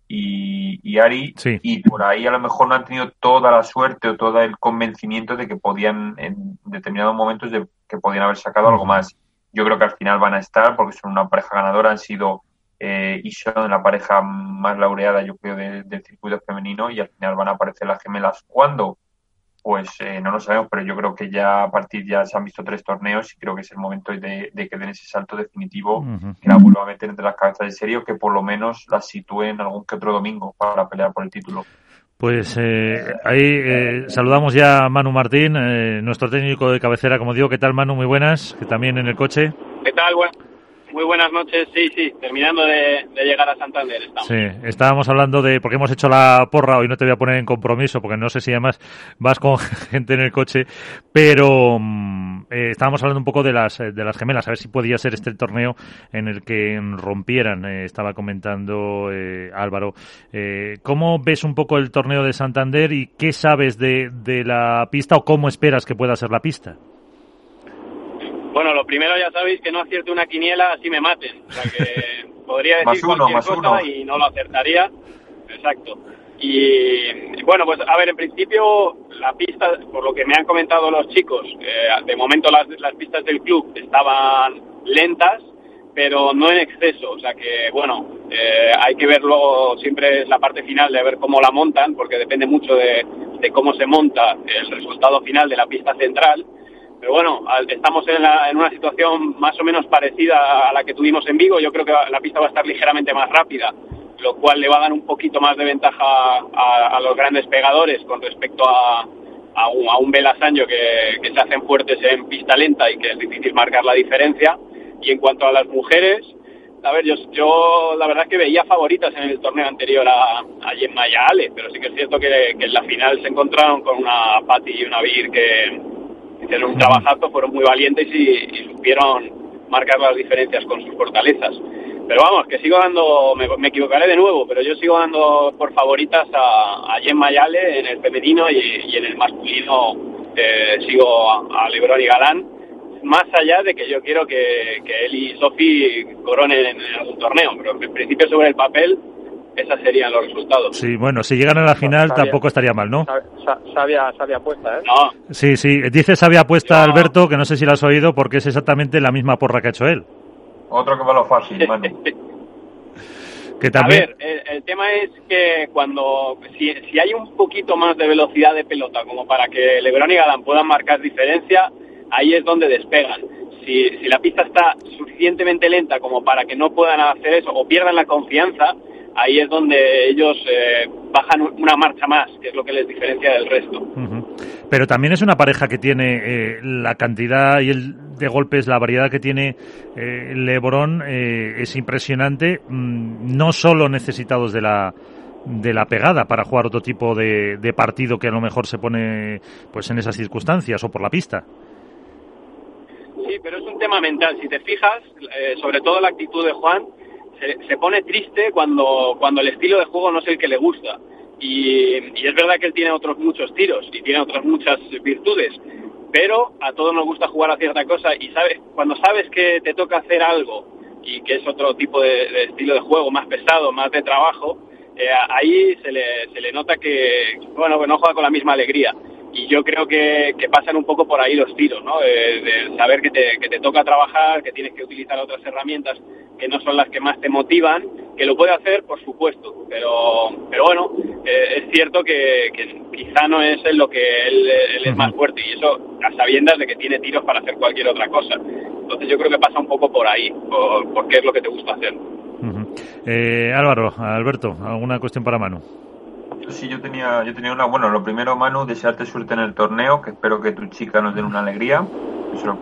y, y Ari Sí. y por ahí a lo mejor no han tenido toda la suerte o todo el convencimiento de que podían en determinados momentos de que podían haber sacado algo más. Yo creo que al final van a estar porque son una pareja ganadora, han sido eh, y son la pareja más laureada yo creo de- del circuito femenino y al final van a aparecer las gemelas. ¿Cuándo? Pues eh, no lo sabemos, pero yo creo que ya a partir ya se han visto tres torneos y creo que es el momento de, de que den ese salto definitivo que la vuelva a meter entre las cabezas de serie o que por lo menos las sitúe en algún que otro domingo para pelear por el título. Pues eh, ahí eh, saludamos ya a Manu Martín, eh, nuestro técnico de cabecera, como digo. ¿Qué tal, Manu? Muy buenas, que también en el coche. ¿Qué tal? Buen- muy buenas noches. Sí, sí, terminando de, llegar a Santander. Sí, estábamos hablando de, porque hemos hecho la porra, hoy no te voy a poner en compromiso, porque no sé si además vas con gente en el coche, pero mm, eh, estábamos hablando un poco de las, de las gemelas, a ver si podía ser este el torneo en el que rompieran, eh, estaba comentando eh, Álvaro. Eh, ¿Cómo ves un poco el torneo de Santander y qué sabes de la pista o cómo esperas que pueda ser la pista? Bueno, lo primero ya sabéis que no acierte una quiniela así me maten. O sea que podría decir Más uno, cualquier más cosa uno. y no lo acertaría. Exacto. Y bueno, pues a ver, en principio la pista, por lo que me han comentado los chicos, eh, de momento las, las pistas del club estaban lentas, pero no en exceso. O sea que, bueno, eh, hay que ver luego siempre la parte final de ver cómo la montan, porque depende mucho de, de cómo se monta el resultado final de la pista central. Pero bueno, estamos en, la- en una situación más o menos parecida a la que tuvimos en Vigo. Yo creo que la pista va a estar ligeramente más rápida, lo cual le va a dar un poquito más de ventaja a, los grandes pegadores con respecto a, a un, a que, se hacen fuertes en pista lenta y que es difícil marcar la diferencia. Y en cuanto a las mujeres, a ver, yo, yo la verdad es que veía favoritas en el torneo anterior a, a Gemma y Ale, pero sí que es cierto que, que en la final se encontraron con una Patti y una Vir que hicieron un trabajazo, fueron muy valientes y, supieron marcar las diferencias con sus fortalezas. Pero vamos, que sigo dando, me, equivocaré de nuevo, pero yo sigo dando por favoritas a, a Gemma y Ale en el femenino y, y en el masculino eh, sigo a, a Lebron y Galán más allá de que yo quiero que, que él y Sofi coronen en algún torneo, pero en principio sobre el papel esos serían los resultados. Sí, bueno, si llegan a la final Sabia. tampoco estaría mal, ¿no? Sa- sa- Sabia, sabia apuesta, ¿eh? No, Sí, sí. Dice sabia apuesta No. Alberto, que no sé si la has oído, porque es exactamente la misma porra que ha hecho él. Otro que va a lo fácil, Manu. Que A también... ver, el, el tema es que cuando si, si hay un poquito más de velocidad de pelota como para que LeBron y Galán puedan marcar diferencia, ahí es donde despegan. Si, si la pista está suficientemente lenta como para que no puedan hacer eso o pierdan la confianza, ahí es donde ellos eh, bajan una marcha más, que es lo que les diferencia del resto. Pero también es una pareja que tiene eh, la cantidad y el de golpes, la variedad que tiene eh, LeBron eh, es impresionante, mm, no solo necesitados de la de la pegada para jugar otro tipo de, de partido que a lo mejor se pone pues en esas circunstancias o por la pista. Sí, pero es un tema mental. Si te fijas, eh, sobre todo la actitud de Juan, se, se pone triste cuando, cuando el estilo de juego no es el que le gusta. Y, y es verdad que él tiene otros muchos tiros y tiene otras muchas virtudes, pero a todos nos gusta jugar a cierta cosa y sabes, cuando sabes que te toca hacer algo y que es otro tipo de, estilo de juego, más pesado, más de trabajo, eh, ahí se le, se le nota que, bueno, que no juega con la misma alegría y yo creo que, que pasan un poco por ahí los tiros, ¿no? De, de saber que te, que te toca trabajar, que tienes que utilizar otras herramientas que no son las que más te motivan, que lo puede hacer, por supuesto, pero, pero bueno, eh, es cierto que, que quizá no es en lo que él, él es más fuerte y eso a sabiendas de que tiene tiros para hacer cualquier otra cosa. Entonces yo creo que pasa un poco por ahí, por, por qué es lo que te gusta hacer. Eh, Álvaro, Alberto, ¿alguna cuestión para Manu? Sí, yo tenía, yo tenía una. Bueno, lo primero, Manu, desearte suerte en el torneo, que espero que tu chica nos den una alegría. Eso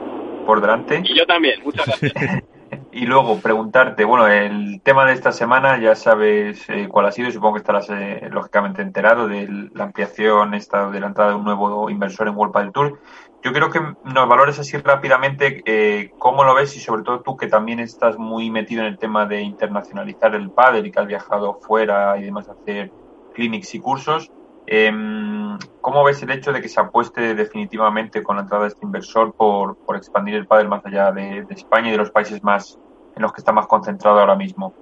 por delante. Y yo también, muchas gracias. Y luego preguntarte, bueno, el tema de esta semana ya sabes eh, cuál ha sido, y supongo que estarás eh, lógicamente enterado de la ampliación esta de la entrada de un nuevo inversor en World del Tour. Yo creo que nos valores así rápidamente eh, cómo lo ves y sobre todo tú que también estás muy metido en el tema de internacionalizar el pádel y que has viajado fuera y demás a hacer clinics y cursos. Eh, ¿Cómo ves el hecho de que se apueste definitivamente con la entrada de este inversor por, por expandir el pádel más allá de, España y de los países más en los que está más concentrado ahora mismo?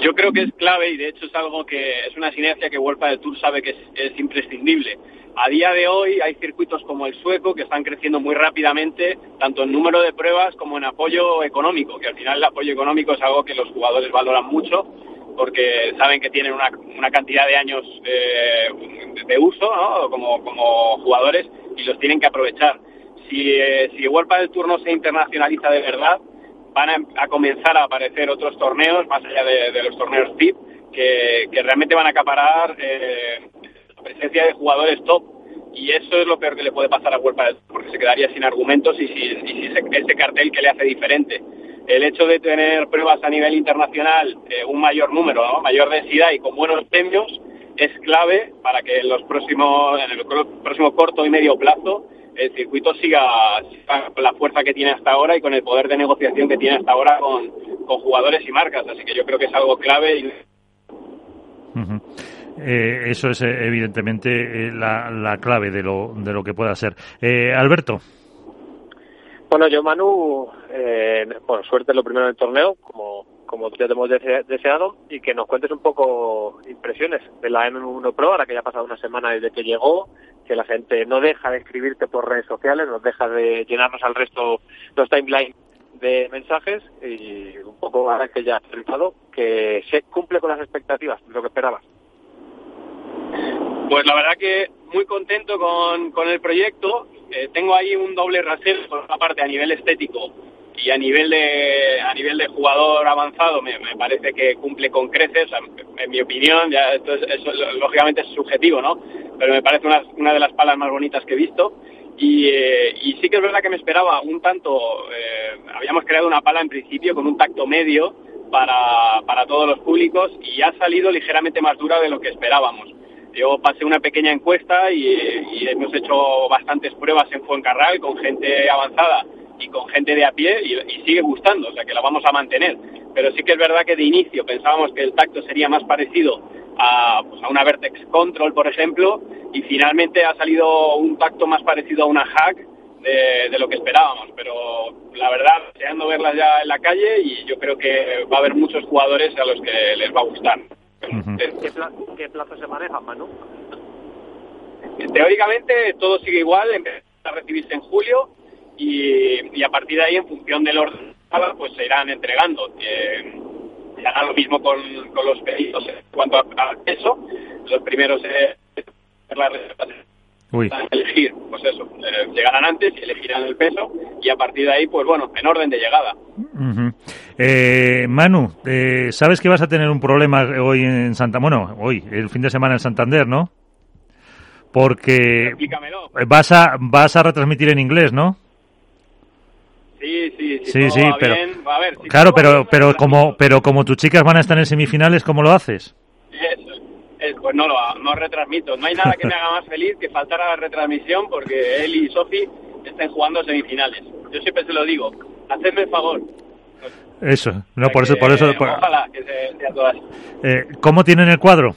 Yo creo que es clave y de hecho es algo que es una sinergia que World del Tour sabe que es, es, imprescindible. A día de hoy hay circuitos como el sueco que están creciendo muy rápidamente, tanto en número de pruebas como en apoyo económico, que al final el apoyo económico es algo que los jugadores valoran mucho porque saben que tienen una, una cantidad de años eh, de uso ¿no? como, como jugadores y los tienen que aprovechar. Si, eh, si World del Tour no se internacionaliza de verdad, van a, comenzar a aparecer otros torneos, más allá de, los torneos PIP, que, que, realmente van a acaparar eh, la presencia de jugadores top. Y eso es lo peor que le puede pasar a World del Tour, porque se quedaría sin argumentos y sin, y ese, cartel que le hace diferente. El hecho de tener pruebas a nivel internacional, eh, un mayor número, mayor densidad y con buenos premios, es clave para que en los próximos, en el próximo corto y medio plazo el circuito siga, con la fuerza que tiene hasta ahora y con el poder de negociación que tiene hasta ahora con, jugadores y marcas. Así que yo creo que es algo clave. Y... Eh, eso es evidentemente eh, la, la, clave de lo, de lo que pueda ser. Alberto. Bueno, yo, Manu, eh, bueno, suerte lo primero en el torneo, como, como ya te hemos dese- deseado, y que nos cuentes un poco impresiones de la N1 Pro, ahora que ya ha pasado una semana desde que llegó, que la gente no deja de escribirte por redes sociales, no deja de llenarnos al resto los timelines de mensajes, y un poco ahora que ya has triunfado, que se cumple con las expectativas, lo que esperabas. Pues la verdad que muy contento con, con el proyecto. Eh, tengo ahí un doble rasero por una parte a nivel estético y a nivel de a nivel de jugador avanzado me, me parece que cumple con creces. En mi opinión, ya esto es, lógicamente es subjetivo, ¿no? Pero me parece una, una de las palas más bonitas que he visto. Y, eh, y sí que es verdad que me esperaba un tanto, eh, habíamos creado una pala en principio con un tacto medio para, para todos los públicos y ha salido ligeramente más dura de lo que esperábamos. Yo pasé una pequeña encuesta y, hemos hecho bastantes pruebas en Fuencarral con gente avanzada y con gente de a pie y, sigue gustando, o sea que la vamos a mantener. Pero sí que es verdad que de inicio pensábamos que el tacto sería más parecido a, pues, una Vertex Control, por ejemplo, y finalmente ha salido un tacto más parecido a una Hack de, de lo que esperábamos. Pero la verdad, deseando verlas ya en la calle y yo creo que va a haber muchos jugadores a los que les va a gustar. ¿Qué, pla- qué plazo se maneja, Manu? Teóricamente todo sigue igual, a recibirse en julio y, y a partir de ahí, en función del orden, pues se irán entregando. Eh, se hará lo mismo con, con los pedidos en cuanto a- al peso. Los primeros eh, la reserva Uy. a elegir, pues eso, eh, llegarán antes elegirán el peso y a partir de ahí, pues bueno, en orden de llegada. Ujú. Eh, Manu, eh, sabes que vas a tener un problema hoy en Santa, bueno, hoy, el fin de semana en Santander, ¿no? Porque Explícamelo. vas a vas a retransmitir en inglés, ¿no? Sí, sí, sí. Sí, todo sí, va pero bien, va a ver, si claro, pero pero como pero como tus chicas van a estar en semifinales, ¿cómo lo haces? Pues no lo no retransmito. No hay nada que me haga más feliz que faltar a la retransmisión porque él y Sofi estén jugando semifinales. Yo siempre se lo digo, hacedme el favor. Eso, no por eso por eso por- Ojalá que se- sea todas. eh, ¿cómo tienen el cuadro?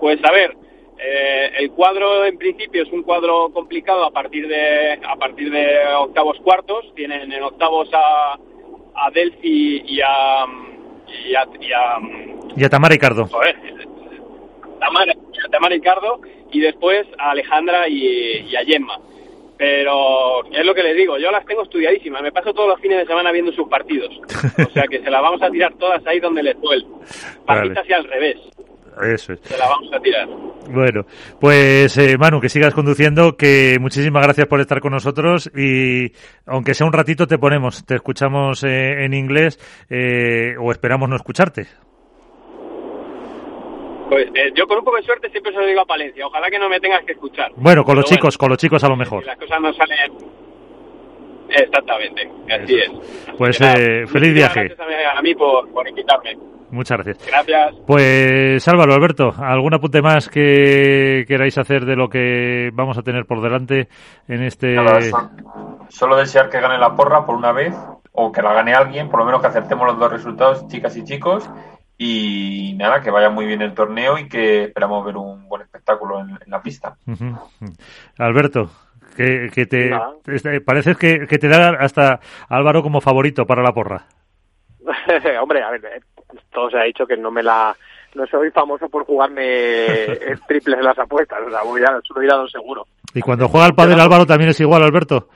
Pues a ver, eh, el cuadro en principio es un cuadro complicado a partir de a partir de octavos cuartos. Tienen en octavos a, a Delphi y a y a, y a Y a Tamara Ricardo. joder, Tamara, a Tamara Ricardo y después a Alejandra y, y a Gemma. Pero es lo que les digo, yo las tengo estudiadísimas, me paso todos los fines de semana viendo sus partidos. O sea que se las vamos a tirar todas ahí donde les duele. Partitas y al revés, Eso es. se las vamos a tirar. Bueno, pues eh, Manu, que sigas conduciendo, que muchísimas gracias por estar con nosotros y aunque sea un ratito te ponemos, te escuchamos eh, en inglés eh, o esperamos no escucharte. Pues eh, yo con un poco de suerte siempre se lo digo a Palencia, ojalá que no me tengas que escuchar. Bueno, con los chicos, con los chicos a lo mejor. Si las cosas no salen... Exactamente, así es. Pues Nada, eh, feliz viaje. Gracias a mí, a mí por, por invitarme. Muchas gracias. Gracias. Pues Álvaro, Alberto, ¿algún apunte más que queráis hacer de lo que vamos a tener por delante en este... Nada, solo desear que gane la porra por una vez, o que la gane alguien, por lo menos que acertemos los dos resultados, chicas y chicos. Y nada, que vaya muy bien el torneo y que esperamos ver un buen espectáculo en, en la pista. Alberto, que, que te Nada. este, parece que, que te da hasta Álvaro como favorito para la porra. Hombre, a ver, todo se ha dicho que no me la... No soy famoso por jugarme triples en las apuestas, o sea, voy a, suelo ir a dos seguro. Y cuando juega el padre Álvaro también es igual, Alberto.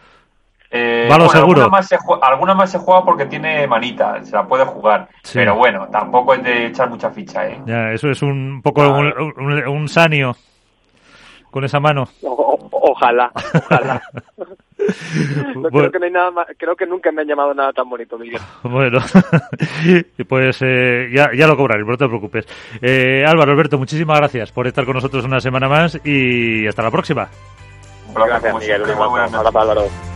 Eh, Va lo bueno, seguro. Alguna más, se juega, alguna más se juega porque tiene manita, se la puede jugar. Sí. Pero bueno, tampoco es de echar mucha ficha, ¿eh? Ya, eso es un poco un, un- un sanio con esa mano. O- ojalá, ojalá. No, Bueno. creo, que no hay nada más- creo que nunca me han llamado nada tan bonito, Miguel. Bueno, pues eh, ya, ya lo cobraré, no te preocupes. Eh, Álvaro, Alberto, muchísimas gracias por estar con nosotros una semana más y hasta la próxima. Placer, Gracias, Miguel. Un abrazo. Álvaro.